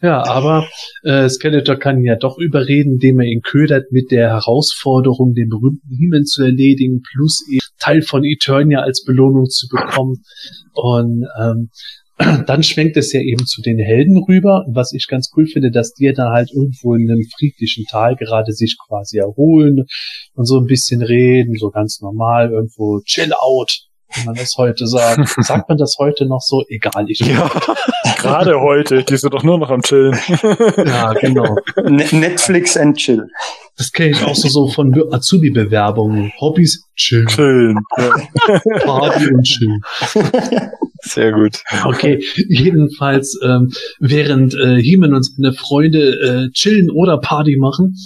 Speaker 2: Ja, aber äh, Skeletor kann ihn ja doch überreden, indem er ihn ködert mit der Herausforderung, den berühmten Himen zu erledigen, plus eben Teil von Eternia als Belohnung zu bekommen. Und ähm, dann schwenkt es ja eben zu den Helden rüber. Und was ich ganz cool finde, dass die ja dann halt irgendwo in einem friedlichen Tal gerade sich quasi erholen und so ein bisschen reden, so ganz normal, irgendwo chill out, wenn man das heute sagt. Sagt man das heute noch so? Egal, ich.
Speaker 1: ja.
Speaker 3: gerade heute, die sind doch nur noch am Chillen.
Speaker 2: ja genau.
Speaker 4: Ne- Netflix and chill.
Speaker 2: Das kenne ich auch so, so von Be- Azubi-Bewerbungen. Hobbys, chill,
Speaker 3: Chillen. Ja.
Speaker 2: Party und chill.
Speaker 1: Sehr gut.
Speaker 2: Okay, jedenfalls, ähm, während äh, Heeman und seine Freunde äh, chillen oder Party machen,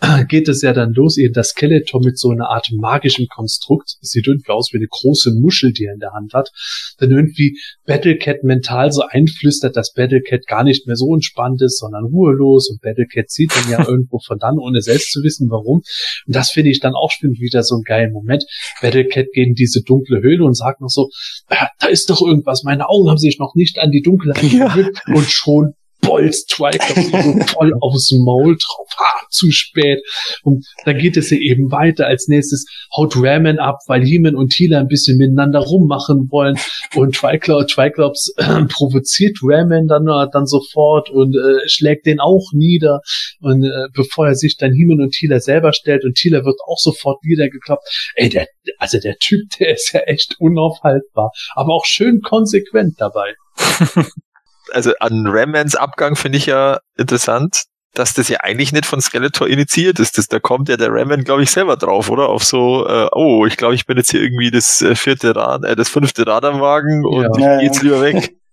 Speaker 2: geht es ja dann los, eben das Skeletor mit so einer Art magischem Konstrukt. Sieht irgendwie aus wie eine große Muschel, die er in der Hand hat. Dann irgendwie Battlecat mental so einflüstert, dass Battlecat gar nicht mehr so entspannt ist, sondern ruhelos und Battlecat zieht dann ja irgendwo von dann, ohne selbst zu wissen, warum. Und das finde ich dann auch schon wieder so einen geilen Moment. Battlecat geht in diese dunkle Höhle und sagt noch so, "Ah, da ist doch irgendwas, meine Augen haben sich noch nicht an die Dunkelheit gewöhnt und schon so voll aufs Maul drauf. Ha, zu spät. Und dann geht es ja eben weiter. Als nächstes haut Ramen ab, weil Heeman und Tila ein bisschen miteinander rummachen wollen. Und Triclops, Triclops äh, provoziert Ramen dann, äh, dann sofort und äh, schlägt den auch nieder. Und äh, bevor er sich dann Heeman und Tila selber stellt und Tila wird auch sofort niedergekloppt. Ey, der, also der Typ, der ist ja echt unaufhaltbar, aber auch schön konsequent dabei.
Speaker 1: Also an Rammans Abgang finde ich ja interessant, dass das ja eigentlich nicht von Skeletor initiiert ist. Das, da kommt ja der Ramman, glaube ich, selber drauf, oder? Auf so, äh, oh, ich glaube, ich bin jetzt hier irgendwie das äh, vierte Rad, äh, das fünfte Rad am Wagen und
Speaker 2: Ja.
Speaker 1: ich geh jetzt lieber weg.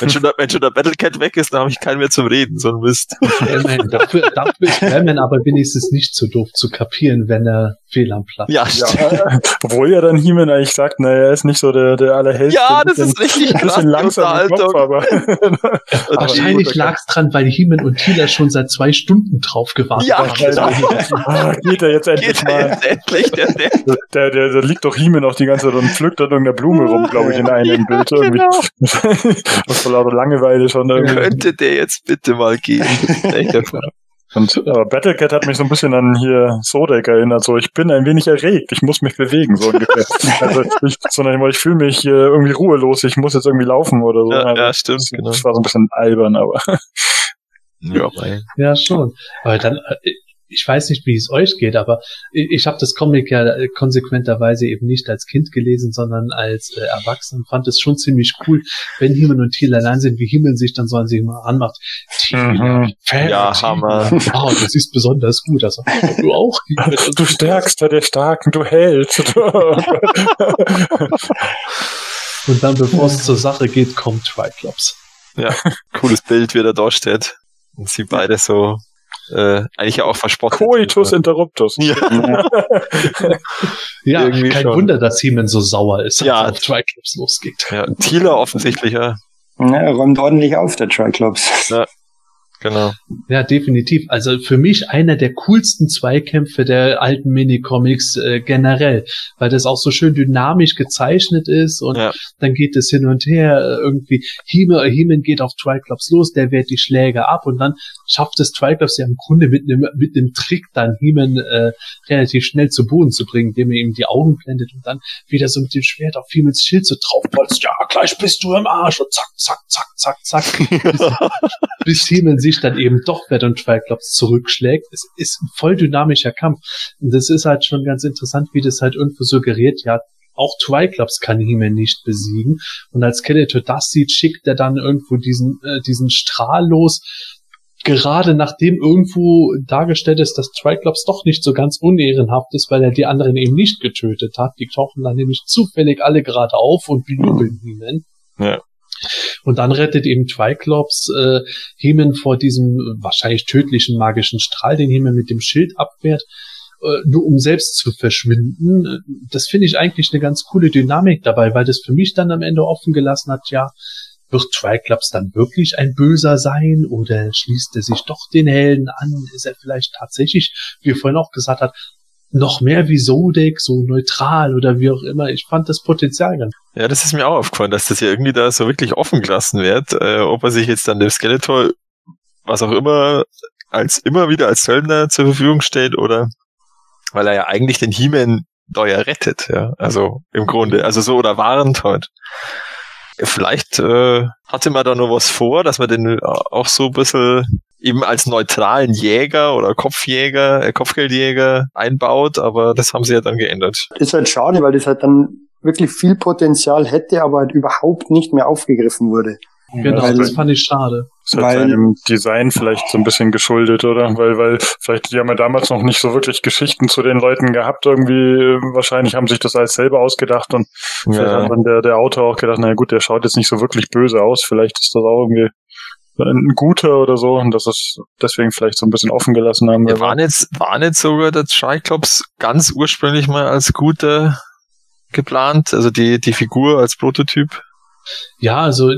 Speaker 1: wenn, schon der, wenn schon der Battlecat weg ist, dann habe ich keinen mehr zum Reden, so ein Mist.
Speaker 2: Ramen, dafür, dafür ist Ramen aber wenigstens nicht so doof zu kapieren, wenn er fehl am Platz
Speaker 1: Ja,
Speaker 2: ist.
Speaker 3: Ja, obwohl ja dann He-Man eigentlich sagt, naja, er ist nicht so der, der allerhellste.
Speaker 1: Ja,
Speaker 3: ein
Speaker 1: das
Speaker 3: bisschen-
Speaker 1: ist richtig
Speaker 3: ein
Speaker 1: krass,
Speaker 3: bisschen
Speaker 1: die
Speaker 3: langsam Kopf, aber
Speaker 2: Wahrscheinlich lag es dran, weil Heeman und Tila schon seit zwei Stunden drauf gewartet
Speaker 1: Ja,
Speaker 2: haben.
Speaker 1: genau.
Speaker 3: ah, geht er jetzt endlich
Speaker 1: Geht er
Speaker 3: mal.
Speaker 1: jetzt endlich, der, der,
Speaker 3: Der, der, der liegt doch He-Man auch die ganze Zeit und pflückt an irgendeiner Blume rum, glaube ich, in einem Bild irgendwie. Was vor lauter Langeweile schon irgendwie.
Speaker 1: könnte der jetzt bitte mal gehen? Der.
Speaker 3: Und aber Battlecat hat mich so ein bisschen an hier Sodek erinnert. So, ich bin ein wenig erregt, ich muss mich bewegen, so ungefähr. also ich, sondern ich fühle mich äh, irgendwie ruhelos, ich muss jetzt irgendwie laufen oder so.
Speaker 1: Ja,
Speaker 3: also,
Speaker 1: ja, stimmt,
Speaker 3: das,
Speaker 1: genau.
Speaker 3: das war so ein bisschen albern, aber
Speaker 1: Ja.
Speaker 2: Ja, schon. Aber dann, äh, ich weiß nicht, wie es euch geht, aber ich, ich habe das Comic ja äh, konsequenterweise eben nicht als Kind gelesen, sondern als äh, Erwachsener. Fand es schon ziemlich cool, wenn Himmel und Thiel allein sind, wie Himmel sich dann so an sich mal anmacht. Thiel,
Speaker 3: Mhm.
Speaker 1: Ja. Hammer.
Speaker 2: Oh, das ist besonders gut. Also, du auch.
Speaker 3: Du stärkster der Starken, du hältst.
Speaker 2: Und dann, bevor es zur Sache geht, kommt Triclops.
Speaker 1: Cooles Bild, wie er da steht. Und sie beide so, äh, eigentlich ja auch verspottet.
Speaker 3: Coitus interruptus.
Speaker 1: Ja.
Speaker 2: Ja, kein
Speaker 1: schon.
Speaker 2: Wunder, dass Heeman so sauer ist, als
Speaker 1: Ja.
Speaker 2: er auf Triclops losgeht.
Speaker 1: ja, Thieler offensichtlich, ja.
Speaker 4: Ja, er räumt ordentlich auf, der Triclops.
Speaker 1: Genau.
Speaker 2: Ja, definitiv. Also für mich einer der coolsten Zweikämpfe der alten Minicomics äh, generell, weil das auch so schön dynamisch gezeichnet ist und
Speaker 1: Ja.
Speaker 2: dann geht es hin und her. äh, Irgendwie He-Man He geht auf Triclops los, der wehrt die Schläge ab und dann schafft es Triclops ja im Grunde mit einem mit einem Trick dann He-Man äh, relativ schnell zu Boden zu bringen, indem er ihm die Augen blendet und dann wieder so mit dem Schwert auf He-Mans Schild so draufbolzt. Ja, gleich bist du im Arsch und zack, zack, zack, zack, zack bis Heeman sich dann eben doch und Triclops zurückschlägt. Es ist ein voll dynamischer Kampf. Und das ist halt schon ganz interessant, wie das halt irgendwo suggeriert, ja, auch Triclops kann He-Man nicht besiegen. Und als Skeletor das sieht, schickt er dann irgendwo diesen, äh, diesen Strahl los. Gerade nachdem irgendwo dargestellt ist, dass Triclops doch nicht so ganz unehrenhaft ist, weil er die anderen eben nicht getötet hat. Die tauchen dann nämlich zufällig alle gerade auf und bejubeln He-Man.
Speaker 1: Ja.
Speaker 2: Und dann rettet eben Triclops äh, Hemen vor diesem äh, wahrscheinlich tödlichen magischen Strahl, den Hemen mit dem Schild abwehrt, äh, nur um selbst zu verschwinden. Äh, Das finde ich eigentlich eine ganz coole Dynamik dabei, weil das für mich dann am Ende offen gelassen hat, ja, wird Triclops dann wirklich ein Böser sein oder schließt er sich doch den Helden an? Ist er vielleicht tatsächlich, wie er vorhin auch gesagt hat, noch mehr wie Sodek, so neutral oder wie auch immer. Ich fand das Potenzial ganz
Speaker 1: Ja, das ist mir auch aufgefallen, dass das ja irgendwie da so wirklich offen gelassen wird, äh, ob er sich jetzt dann dem Skeletor, was auch immer, als immer wieder als Söldner zur Verfügung stellt oder weil er ja eigentlich den He-Man da ja rettet, ja. Also im Grunde, also so oder warnt halt. Vielleicht äh, hatte man da noch was vor, dass man den auch so ein bisschen eben als neutralen Jäger oder Kopfjäger, äh, Kopfgeldjäger einbaut, aber das haben sie ja dann geändert.
Speaker 4: Ist halt schade, weil das halt dann wirklich viel Potenzial hätte, aber halt überhaupt nicht mehr aufgegriffen wurde.
Speaker 2: Genau,
Speaker 4: Weil-
Speaker 2: das fand ich schade.
Speaker 3: Ist halt
Speaker 4: Weil-
Speaker 3: seinem Design vielleicht so ein bisschen geschuldet, oder? Weil, weil vielleicht, die haben ja damals noch nicht so wirklich Geschichten zu den Leuten gehabt, irgendwie. Wahrscheinlich haben sich das alles selber ausgedacht und vielleicht hat dann der, der Autor auch gedacht, na gut, der schaut jetzt nicht so wirklich böse aus, vielleicht ist das auch irgendwie ein guter oder so und dass es deswegen vielleicht so ein bisschen offen gelassen haben.
Speaker 1: Ja, war nicht, war nicht sogar der Triclops ganz ursprünglich mal als guter geplant, also die, die Figur als Prototyp.
Speaker 2: Ja, also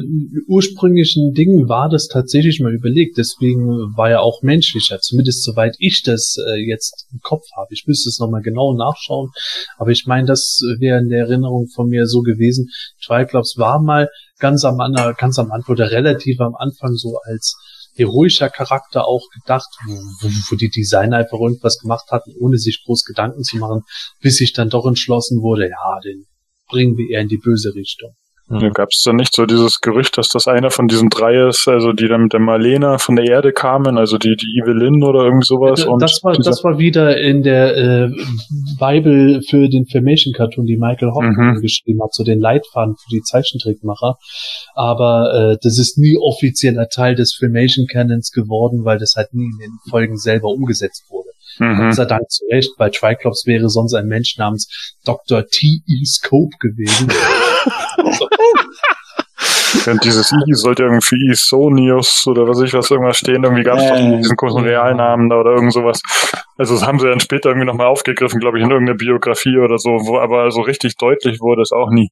Speaker 2: ursprünglichen Dingen war das tatsächlich mal überlegt, deswegen war er auch menschlicher, zumindest soweit ich das äh, jetzt im Kopf habe. Ich müsste es nochmal genau nachschauen, aber ich meine, das wäre in der Erinnerung von mir so gewesen. Triclops war mal ganz am, An- ganz am Anfang oder relativ am Anfang so als heroischer Charakter auch gedacht, wo, wo die Designer einfach irgendwas gemacht hatten, ohne sich groß Gedanken zu machen, bis sich dann doch entschlossen wurde, ja, den bringen wir eher in die böse Richtung.
Speaker 3: Ja, Gab es da nicht so dieses Gerücht, dass das einer von diesen drei ist, also die dann mit der Marlena von der Erde kamen, also die, die Evelyn oder irgend sowas?
Speaker 2: Ja,
Speaker 3: und
Speaker 2: das, war, das war wieder in der äh, Bible für den Filmation-Cartoon, die Michael Hoffman
Speaker 3: Mhm.
Speaker 2: geschrieben hat, so den Leitfaden für die Zeichentrickmacher. Aber äh, das ist nie offizieller Teil des Filmation-Canons geworden, weil das halt nie in den Folgen selber umgesetzt wurde.
Speaker 3: mhm.
Speaker 2: Gott sei Dank zu Recht, bei Triclops wäre sonst ein Mensch namens Dr. T.E. Scope gewesen.
Speaker 3: Und dieses I sollte irgendwie Isonius oder was weiß ich was irgendwas stehen. Irgendwie gab es doch
Speaker 4: Äh,
Speaker 3: diesen großen Realnamen da oder irgend sowas. Also das haben sie dann später irgendwie nochmal aufgegriffen, glaube ich, in irgendeiner Biografie oder so, wo aber so richtig deutlich wurde es auch nie.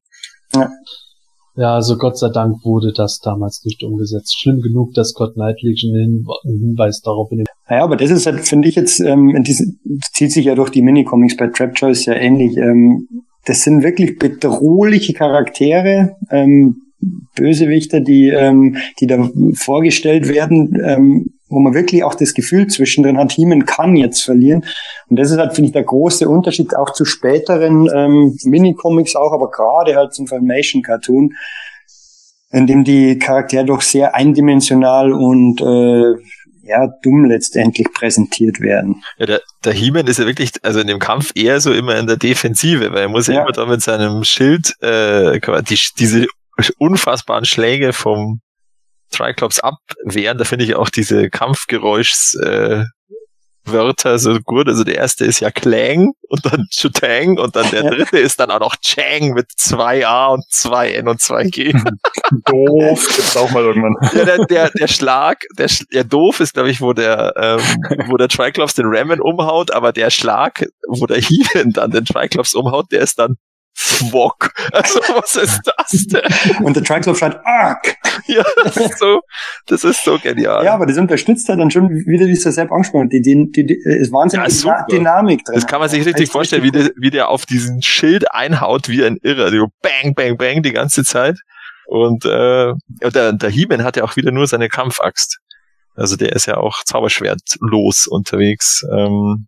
Speaker 2: Ja, also Gott sei Dank wurde das damals nicht umgesetzt. Schlimm genug, dass Scott Knightley schon einen Hinweis darauf in
Speaker 4: Naja, aber das ist halt, finde ich jetzt, ähm, in diesen, zieht sich ja durch die Minicomics bei Trapjoy ja ähnlich. Ähm, das sind wirklich bedrohliche Charaktere, ähm, Bösewichter, die, ähm, die da vorgestellt werden, ähm, wo man wirklich auch das Gefühl zwischendrin hat, Heeman kann jetzt verlieren. Und das ist halt, finde ich, der große Unterschied auch zu späteren ähm, Minicomics auch, aber gerade halt zum Filmation-Cartoon, in dem die Charaktere doch sehr eindimensional und äh, ja, dumm letztendlich präsentiert werden.
Speaker 1: Ja, der, der He-Man ist ja wirklich, also in dem Kampf eher so immer in der Defensive, weil er muss ja,
Speaker 4: Ja.
Speaker 1: immer da mit seinem Schild äh, die, diese unfassbaren Schläge vom Triclops abwehren. Da finde ich auch diese Kampfgeräuschs äh, Wörter so gut. Also der erste ist ja Clang und dann Chutang und dann der dritte ist dann auch noch Chang mit zwei A und zwei N und zwei G.
Speaker 3: Doof, gibt's auch mal irgendwann.
Speaker 1: Ja, der, der, der Schlag, der, der doof ist, glaube ich, wo der, ähm, wo der Triclops den Ramen umhaut, aber der Schlag, wo der Heathen dann den Triclops umhaut, der ist dann Swok. Also was ist das denn?
Speaker 4: Und der Triclops schreit, arg!
Speaker 1: Ja, das ist so, das ist so genial.
Speaker 4: Ja, aber das unterstützt halt dann schon wieder, wie es der Sepp angesprochen hat, die, die, die, die ist wahnsinnig
Speaker 1: Ja.
Speaker 4: Dynamik drin.
Speaker 1: Das kann man sich richtig vorstellen, wie der, wie der auf diesen Schild einhaut, wie ein Irrer. So bang, bang, bang die ganze Zeit. Und äh, der, der He-Man hat ja auch wieder nur seine Kampfaxt. Also der ist ja auch zauberschwertlos unterwegs. Ähm,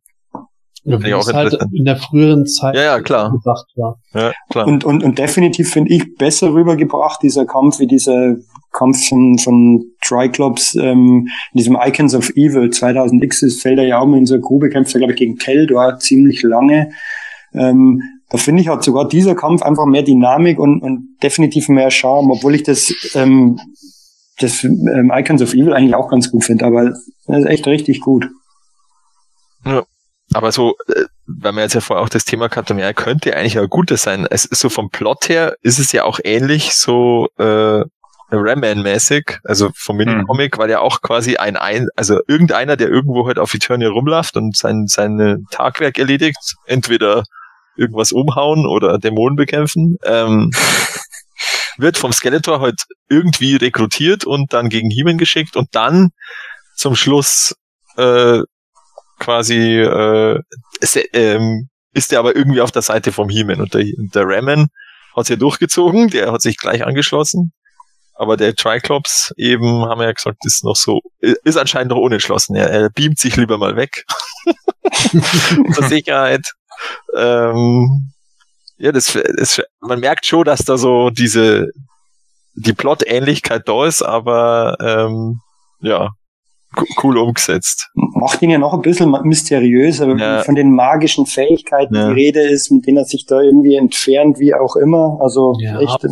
Speaker 2: Ja,
Speaker 1: Finde
Speaker 2: wie
Speaker 1: ich auch
Speaker 2: es halt in der früheren Zeit
Speaker 1: Ja, ja, klar.
Speaker 2: gedacht war.
Speaker 1: ja, klar.
Speaker 4: Und, und, und definitiv finde ich besser rübergebracht, dieser Kampf, wie dieser Kampf von, von Triclops, ähm, in diesem Icons of Evil 2000X, das fällt er ja auch mal in so eine Grube, kämpft er, glaube ich, gegen Keldor ziemlich lange. Ähm, da finde ich, hat sogar dieser Kampf einfach mehr Dynamik und, und definitiv mehr Charme, obwohl ich das, ähm, das ähm, Icons of Evil eigentlich auch ganz gut finde, aber das ist echt richtig gut.
Speaker 1: Aber so, äh, weil wir jetzt ja vorher auch das Thema gehabt haben, ja, könnte eigentlich auch Gutes sein. Es ist so vom Plot her, ist es ja auch ähnlich so äh, Rayman-mäßig, also vom Minicomic, weil ja auch quasi ein, ein also irgendeiner, der irgendwo halt auf Eternia rumläuft und sein, sein Tagwerk erledigt, entweder irgendwas umhauen oder Dämonen bekämpfen, ähm, wird vom Skeletor halt irgendwie rekrutiert und dann gegen He-Man geschickt und dann zum Schluss äh, quasi äh, es, ähm, ist er aber irgendwie auf der Seite vom He-Man und der, der Raman hat ja durchgezogen, der hat sich gleich angeschlossen. Aber der Triclops eben, haben wir ja gesagt, ist noch so, ist anscheinend noch unentschlossen. Er, er beamt sich lieber mal weg. Zur Sicherheit. Ähm, ja, das, das, man merkt schon, dass da so diese, die Plot-Ähnlichkeit da ist, aber ähm, ja, cool umgesetzt.
Speaker 4: macht ihn ja noch ein bisschen mysteriöser,
Speaker 1: Ja.
Speaker 4: von den magischen Fähigkeiten
Speaker 1: Ja.
Speaker 4: die Rede ist, mit denen er sich da irgendwie entfernt, wie auch immer. Also
Speaker 2: Ja,
Speaker 4: echt,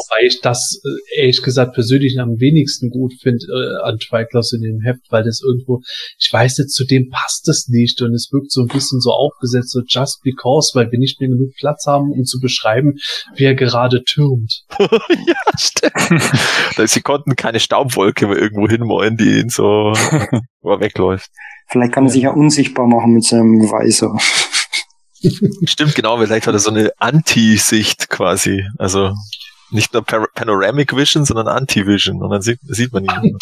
Speaker 2: Wobei ich das äh, ehrlich gesagt persönlich am wenigsten gut finde äh, an Triclops in dem Heft, weil das irgendwo, ich weiß nicht, zu dem passt es nicht und es wirkt so ein bisschen so aufgesetzt, so just because, weil wir nicht mehr genug Platz haben, um zu beschreiben, wie er gerade türmt.
Speaker 1: ja, stimmt. Sie konnten keine Staubwolke mehr irgendwo hinmalen, die ihn so wo wegläuft.
Speaker 4: vielleicht kann er sich ja unsichtbar machen mit seinem Weiser.
Speaker 1: Stimmt, genau, vielleicht hat er so eine Anti-Sicht quasi. Also nicht nur Par Panoramic Vision, sondern Anti-Vision. Und dann sieht, sieht man ihn.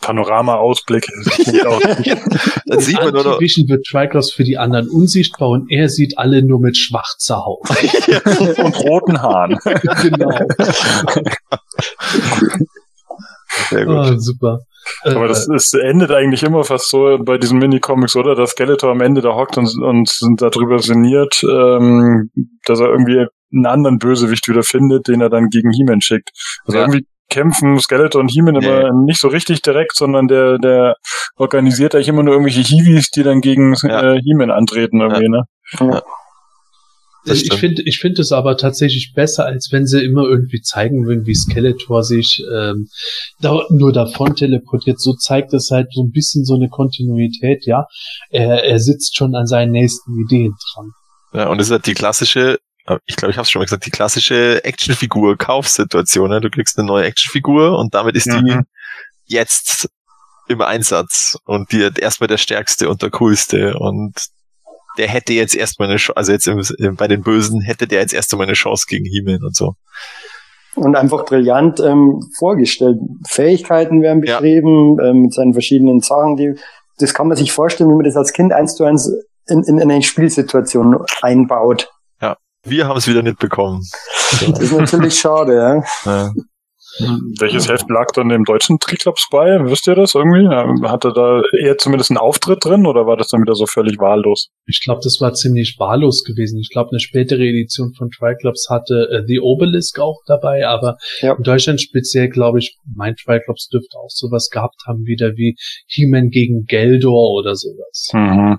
Speaker 3: Panorama-Ausblick. Klingt auch-
Speaker 1: Dann sieht man nur noch,
Speaker 2: Anti-Vision wird Triclops für die anderen unsichtbar und er sieht alle nur mit schwarzer Haut.
Speaker 3: Und roten Haaren.
Speaker 2: genau.
Speaker 1: Sehr gut.
Speaker 2: Ah, super.
Speaker 3: Aber
Speaker 2: Äh,
Speaker 3: das ist, endet eigentlich immer fast so bei diesen Minicomics, oder? Dass Skeletor am Ende da hockt und, und darüber sinniert, ähm, dass er irgendwie einen anderen Bösewicht wieder findet, den er dann gegen He-Man schickt. Also
Speaker 1: Ja.
Speaker 3: irgendwie kämpfen Skeletor und He-Man immer nicht so richtig direkt, sondern der, der organisiert eigentlich immer nur irgendwelche Hiwis, die dann gegen
Speaker 1: Ja.
Speaker 3: äh, He-Man antreten irgendwie, ne?
Speaker 1: das
Speaker 2: ich finde ich finde es aber tatsächlich besser, als wenn sie immer irgendwie zeigen würden, wie Skeletor sich ähm, da, nur davon teleportiert. So zeigt es halt so ein bisschen so eine Kontinuität, ja. Er, er sitzt schon an seinen nächsten Ideen dran.
Speaker 1: Ja, und das ist halt die klassische, äh, ich glaube, ich habe es schon mal gesagt, die klassische Actionfigur-Kaufsituation. Ne? Du kriegst eine neue Actionfigur und damit ist die
Speaker 3: Mhm.
Speaker 1: jetzt im Einsatz und die hat erstmal der stärkste und der coolste und der hätte jetzt erstmal eine Chance, also jetzt im, bei den Bösen hätte der jetzt erst einmal eine Chance gegen He-Man und so.
Speaker 4: Und einfach brillant ähm, vorgestellt. Fähigkeiten werden
Speaker 1: Ja.
Speaker 4: beschrieben, ähm, mit seinen verschiedenen Sachen, die, das kann man sich vorstellen, wie man das als Kind eins zu eins in, in eine Spielsituation einbaut.
Speaker 1: Wir haben es wieder nicht bekommen.
Speaker 4: Das ist natürlich schade, ja.
Speaker 1: Ja.
Speaker 3: Welches Heft lag dann dem deutschen Triclops bei? Wisst ihr das irgendwie? Hatte da eher zumindest einen Auftritt drin oder war das dann wieder so völlig wahllos?
Speaker 2: Ich glaube, das war ziemlich wahllos gewesen. Ich glaube, eine spätere Edition von Triclops hatte äh, The Obelisk auch dabei, aber
Speaker 4: Ja.
Speaker 2: in Deutschland speziell, glaube ich, mein Triclops dürfte auch sowas gehabt haben, wieder wie He-Man gegen Geldor oder sowas.
Speaker 3: Mhm.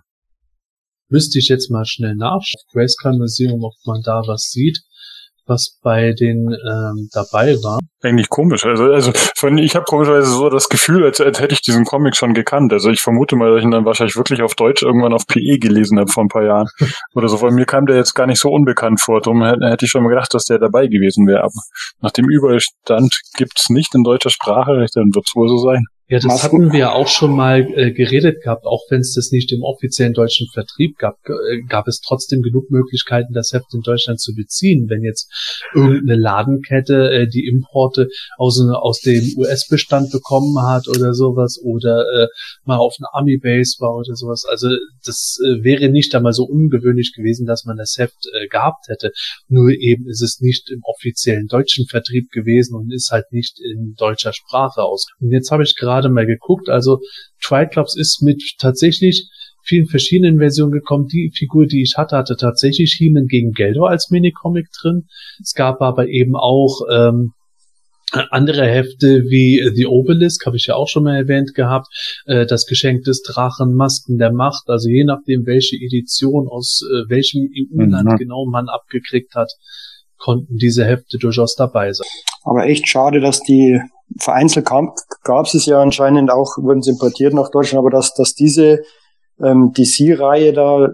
Speaker 2: Müsste ich jetzt mal schnell nachschauen. Grayscale Museum, ob man da was sieht, was bei den ähm, dabei war.
Speaker 3: Eigentlich komisch. Also, also von, ich habe komischerweise so das Gefühl, als, als hätte ich diesen Comic schon gekannt. Also ich vermute mal, dass ich ihn dann wahrscheinlich wirklich auf Deutsch irgendwann auf PE gelesen habe vor ein paar Jahren. Oder so. Weil mir kam der jetzt gar nicht so unbekannt vor. Darum hätte, hätte ich schon mal gedacht, dass der dabei gewesen wäre. Aber nach dem Überstand gibt's nicht in deutscher Sprache, dann wird's wohl so sein.
Speaker 2: Ja, das
Speaker 4: Masken-
Speaker 2: hatten wir auch schon mal äh, geredet gehabt, auch wenn es das nicht im offiziellen deutschen Vertrieb gab, äh, gab es trotzdem genug Möglichkeiten, das Heft in Deutschland zu beziehen. Wenn jetzt irgendeine Ladenkette äh, die Importe aus, aus dem US-Bestand bekommen hat oder sowas oder äh, mal auf einer Army-Base war oder sowas. Also das äh, wäre nicht einmal so ungewöhnlich gewesen, dass man das Heft äh, gehabt hätte. Nur eben ist es nicht im offiziellen deutschen Vertrieb gewesen und ist halt nicht in deutscher Sprache aus. Und jetzt habe ich gerade mal geguckt, also Triclops ist mit tatsächlich vielen verschiedenen Versionen gekommen. Die Figur, die ich hatte, hatte tatsächlich He-Man gegen Geldor als Minicomic drin. Es gab aber eben auch ähm, andere Hefte wie The Obelisk, habe ich ja auch schon mal erwähnt gehabt, äh, das Geschenk des Drachen, Masken der Macht, also je nachdem, welche Edition aus äh, welchem EU-Land
Speaker 3: Mhm.
Speaker 2: genau man abgekriegt hat, konnten diese Hefte durchaus dabei sein.
Speaker 4: Aber echt schade, dass die vereinzelt kam, gab es ja anscheinend auch, wurden sie importiert nach Deutschland, aber dass, dass diese ähm, DC-Reihe da äh,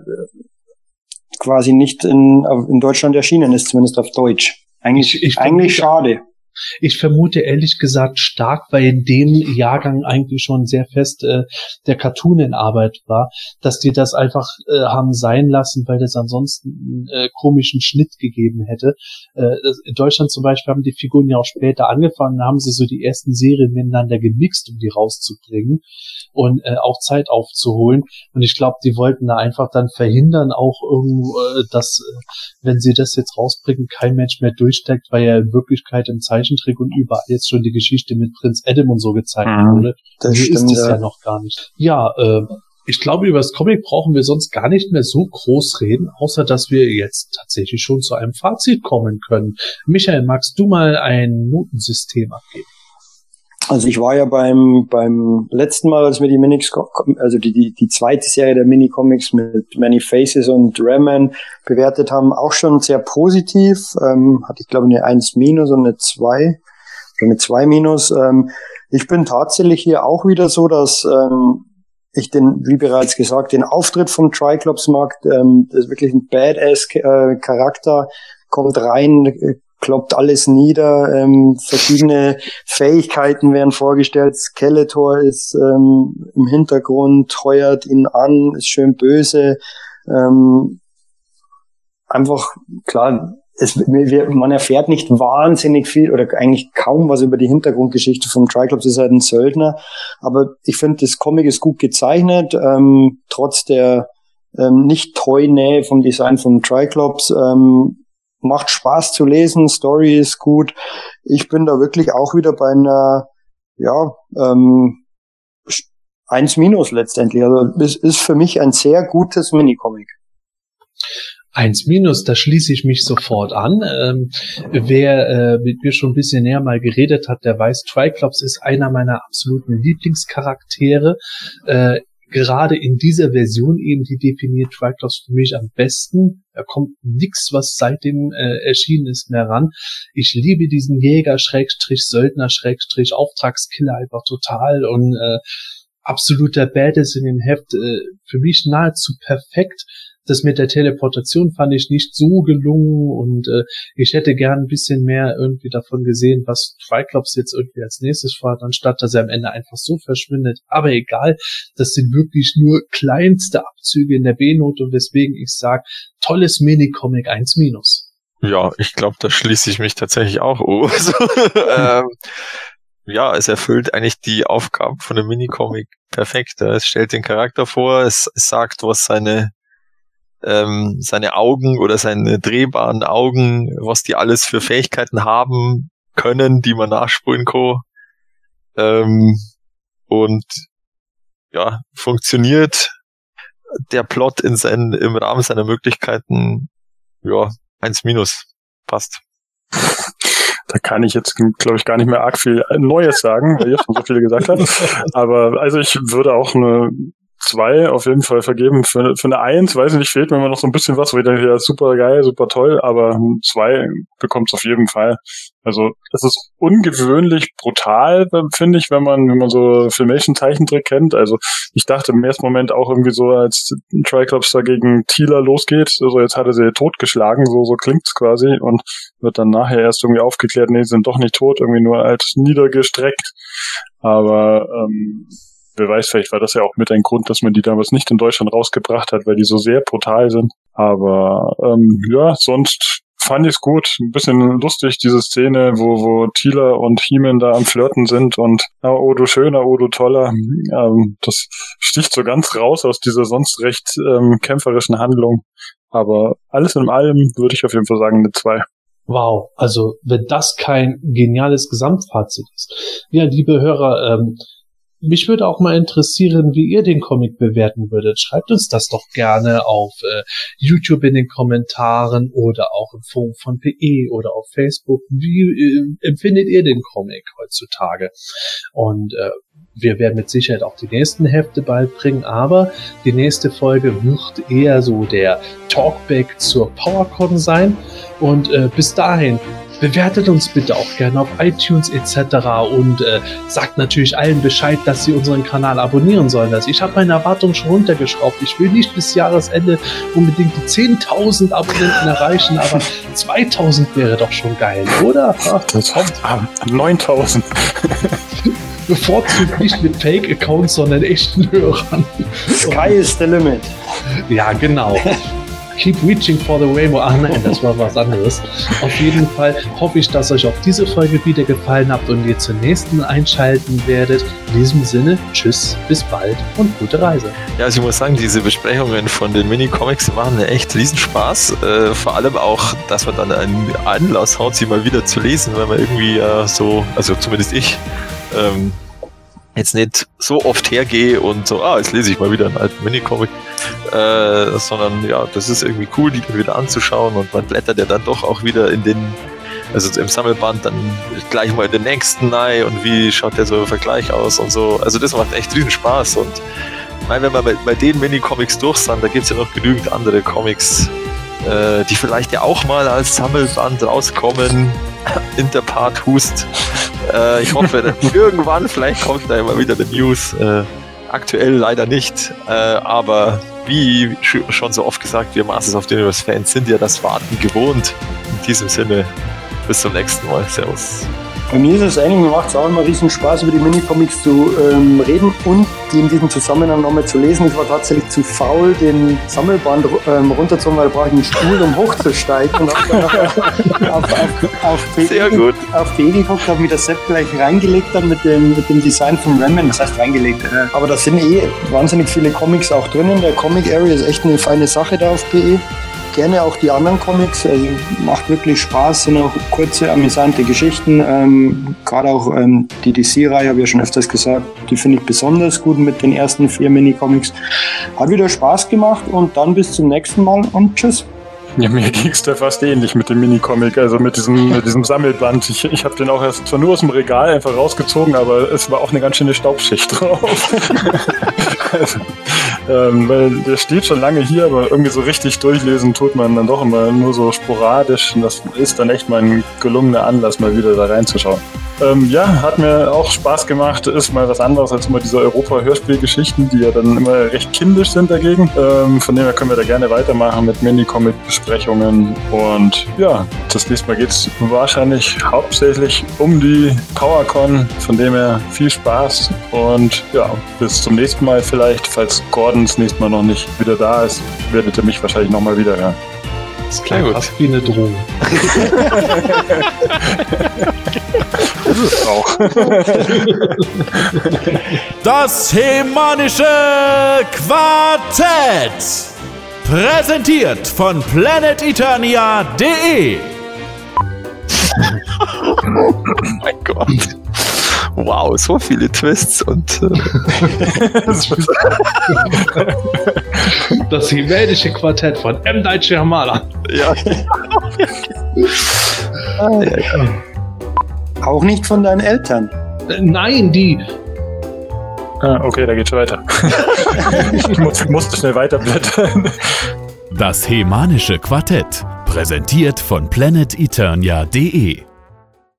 Speaker 4: quasi nicht in, in Deutschland erschienen ist, zumindest auf Deutsch. Eigentlich,
Speaker 2: Ich- ich
Speaker 4: eigentlich schade.
Speaker 2: Ich vermute ehrlich gesagt stark, weil in dem Jahrgang eigentlich schon sehr fest äh, der Cartoon in Arbeit war, dass die das einfach äh, haben sein lassen, weil das ansonsten einen äh, komischen Schnitt gegeben hätte. Äh, in Deutschland zum Beispiel haben die Figuren ja auch später angefangen, haben sie so die ersten Serien miteinander gemixt, um die rauszubringen und äh, auch Zeit aufzuholen. Und ich glaube, die wollten da einfach dann verhindern, auch irgendwo, äh, dass, äh, wenn sie das jetzt rausbringen, kein Mensch mehr durchsteckt, weil ja in Wirklichkeit im Zeichentrick und überall jetzt schon die Geschichte mit Prinz Adam und so gezeigt
Speaker 3: Mhm.
Speaker 2: wurde.
Speaker 4: Das
Speaker 2: so
Speaker 4: stimmt,
Speaker 2: ist es ja.
Speaker 4: ja.
Speaker 2: noch gar nicht. Ja, äh, ich glaube, über das Comic brauchen wir sonst gar nicht mehr so groß reden, außer dass wir jetzt tatsächlich schon zu einem Fazit kommen können. Michael, magst du mal ein Notensystem abgeben?
Speaker 4: Also ich war ja beim beim letzten Mal, als wir die Minix, also die, die die zweite Serie der Mini-Comics mit Many Faces und Rayman bewertet haben, auch schon sehr positiv. Ähm, hatte ich glaube eine 1 minus und eine 2 oder eine 2 minus. Ähm, ich bin tatsächlich hier auch wieder so, dass ähm, ich den, wie bereits gesagt, den Auftritt vom Triclops mag. Ähm, das ist wirklich ein Badass-Charakter, kommt rein, äh, kloppt alles nieder, ähm, verschiedene Fähigkeiten werden vorgestellt. Skeletor ist ähm, im Hintergrund, heuert ihn an, ist schön böse. Ähm, einfach, klar, es, wir, man erfährt nicht wahnsinnig viel oder eigentlich kaum was über die Hintergrundgeschichte vom Triclops, ist halt ein Söldner. Aber ich finde, das Comic ist gut gezeichnet, ähm, trotz der ähm, nicht treu Nähe vom Design vom Triclops. Ähm, macht Spaß zu lesen, Story ist gut. Ich bin da wirklich auch wieder bei einer ja, ähm, eins minus letztendlich. Also es ist für mich ein sehr gutes Minicomic.
Speaker 2: Eins minus, da schließe ich mich sofort an. Ähm, wer äh, mit mir schon ein bisschen näher mal geredet hat, der weiß, Triclops ist einer meiner absoluten Lieblingscharaktere. Äh, gerade in dieser Version eben, die definiert Triclops für mich am besten. Da kommt nix, was seitdem äh, erschienen ist, mehr ran. Ich liebe diesen Jäger, Schrägstrich, Söldner, Schrägstrich, Auftragskiller einfach total und äh, absoluter Badass in dem Heft. Äh, für mich nahezu perfekt das mit der Teleportation fand ich nicht so gelungen und äh, ich hätte gern ein bisschen mehr irgendwie davon gesehen, was Triclops jetzt irgendwie als nächstes vorhat, anstatt dass er am Ende einfach so verschwindet. Aber egal, das sind wirklich nur kleinste Abzüge in der B-Note und weswegen ich sage, tolles Minicomic 1 minus.
Speaker 1: Ja, ich glaube, da schließe ich mich tatsächlich auch um. ähm, ja, es erfüllt eigentlich die Aufgaben von einem Minicomic perfekt. Es stellt den Charakter vor, es sagt, was seine ähm, seine Augen oder seine drehbaren Augen, was die alles für Fähigkeiten haben können, die man nachspulen kann. Ähm, und ja, funktioniert der Plot in sein, im Rahmen seiner Möglichkeiten, ja, eins minus. Passt.
Speaker 3: Da kann ich jetzt, glaube ich, gar nicht mehr arg viel Neues sagen, weil ihr schon so viele gesagt habt. Aber also ich würde auch eine zwei auf jeden Fall vergeben. Für, für eine Eins, weiß ich nicht, fehlt mir immer noch so ein bisschen was, wo ich denke, ja, super geil, super toll, aber zwei bekommt es auf jeden Fall. Also es ist ungewöhnlich brutal, finde ich, wenn man, wenn man so Filmation-Zeichentrick kennt. Also ich dachte im ersten Moment auch irgendwie so, als Triclops da gegen Thieler losgeht, also jetzt hat er sie totgeschlagen, so, so klingt's quasi und wird dann nachher erst irgendwie aufgeklärt, nee, sind doch nicht tot, irgendwie nur als niedergestreckt. Aber ähm, wer weiß, vielleicht war das ja auch mit ein Grund, dass man die damals nicht in Deutschland rausgebracht hat, weil die so sehr brutal sind. Aber ähm, ja, sonst fand ich es gut. Ein bisschen lustig, diese Szene, wo, wo Tila und Heeman da am Flirten sind und oh du schöner, oh du toller. Ähm, das sticht so ganz raus aus dieser sonst recht ähm, kämpferischen Handlung. Aber alles in allem würde ich auf jeden Fall sagen, eine 2.
Speaker 2: Wow, also wenn das kein geniales Gesamtfazit ist. Ja, liebe Hörer, ähm, mich würde auch mal interessieren, wie ihr den Comic bewerten würdet. Schreibt uns das doch gerne auf äh, YouTube in den Kommentaren oder auch im Forum von PE oder auf Facebook. Wie äh, empfindet ihr den Comic heutzutage? Und äh, wir werden mit Sicherheit auch die nächsten Hefte bald bringen, aber die nächste Folge wird eher so der Talkback zur PowerCon sein. Und äh, bis dahin Bewertet uns bitte auch gerne auf iTunes etc. und äh, sagt natürlich allen Bescheid, dass sie unseren Kanal abonnieren sollen. Also ich habe meine Erwartungen schon runtergeschraubt. Ich will nicht bis Jahresende unbedingt die 10.000 Abonnenten erreichen, aber 2.000 wäre doch schon geil, oder?
Speaker 3: Ach, das kommt. 9.000.
Speaker 2: Bevorzugt nicht mit Fake-Accounts, sondern echten Hörern.
Speaker 4: Sky is the limit.
Speaker 2: Ja, genau. Keep Reaching for the Rainbow. Ach nein, das war was anderes. Auf jeden Fall hoffe ich, dass euch auch diese Folge wieder gefallen habt und ihr zur nächsten einschalten werdet. In diesem Sinne, tschüss, bis bald und gute Reise.
Speaker 1: Ja, also ich muss sagen, diese Besprechungen von den Mini-Comics machen echt Riesenspaß. Äh, vor allem auch, dass man dann einen Anlass hat, sie mal wieder zu lesen, weil man irgendwie äh, so, also zumindest ich, ähm, jetzt nicht so oft hergehe und so, ah, jetzt lese ich mal wieder einen alten Minicomic, äh, sondern ja, das ist irgendwie cool, die wieder anzuschauen und man blättert ja dann doch auch wieder in den, also im Sammelband dann gleich mal in den nächsten rein und wie schaut der so im Vergleich aus und so. Also das macht echt riesen Spaß und ich wenn wir bei, bei den Mini-Comics durch sind, da gibt es ja noch genügend andere Comics, äh, die vielleicht ja auch mal als Sammelband rauskommen. Interpart Hust. Äh, ich hoffe, irgendwann vielleicht kommt da immer wieder eine News. Äh, aktuell leider nicht, äh, aber wie schon so oft gesagt, wir Masters of the Universe Fans sind ja das Warten gewohnt. In diesem Sinne, bis zum nächsten Mal. Servus.
Speaker 4: Bei mir ist es eigentlich, mir macht es auch immer riesen Spaß, über die Minicomics zu ähm, reden und die in diesem Zusammenhang nochmal zu lesen. Ich war tatsächlich zu faul, den Sammelband ähm, runterzuholen, weil da brauche ich einen Stuhl, um hochzusteigen. Und habe dann auf, auf, auf,
Speaker 1: Sehr gut.
Speaker 4: auf PE geguckt, habe mir das Set gleich reingelegt dann mit dem, mit dem Design von Remman. Das heißt reingelegt. Äh, aber da sind eh wahnsinnig viele Comics auch drinnen. Der Comic Area ist echt eine feine Sache da auf PE. Gerne auch die anderen Comics. Also macht wirklich Spaß, sind auch kurze, amüsante Geschichten. Ähm, Gerade auch ähm, die DC-Reihe, habe ich ja schon öfters gesagt, die finde ich besonders gut mit den ersten vier Mini-Comics. Hat wieder Spaß gemacht und dann bis zum nächsten Mal und tschüss.
Speaker 3: Ja, mir ging es da fast ähnlich mit dem Minicomic, also mit diesem, mit diesem Sammelband. Ich, ich habe den auch erst zwar nur aus dem Regal einfach rausgezogen, aber es war auch eine ganz schöne Staubschicht drauf. also, ähm, weil der steht schon lange hier, aber irgendwie so richtig durchlesen tut man dann doch immer nur so sporadisch. Und das ist dann echt mal ein gelungener Anlass, mal wieder da reinzuschauen. Ähm, ja, hat mir auch Spaß gemacht. Ist mal was anderes als immer diese Europa-Hörspielgeschichten, die ja dann immer recht kindisch sind dagegen. Ähm, von dem her können wir da gerne weitermachen mit Mini-Comic-Besprechungen. Und ja, das nächste Mal geht es wahrscheinlich hauptsächlich um die PowerCon. Von dem her viel Spaß und ja, bis zum nächsten Mal vielleicht, falls Gordon das nächste Mal noch nicht wieder da ist, werdet ihr mich wahrscheinlich nochmal wieder hören.
Speaker 2: Das klingt fast wie eine Drohung.
Speaker 3: Das ist auch.
Speaker 5: Das Hemanische Quartett. Präsentiert von planeteternia.de.
Speaker 1: mein Gott. Wow, so viele Twists und äh,
Speaker 2: Das Himänische Quartett von M. Night Shyamalan.
Speaker 1: ja. ah, ja, ja.
Speaker 4: Auch nicht von deinen Eltern.
Speaker 2: Äh, Nein, die.
Speaker 3: Ah, okay, da geht's schon weiter. ich muss, musste schnell weiterblättern.
Speaker 5: Das Hemanische Quartett. Präsentiert von planeteternia.de.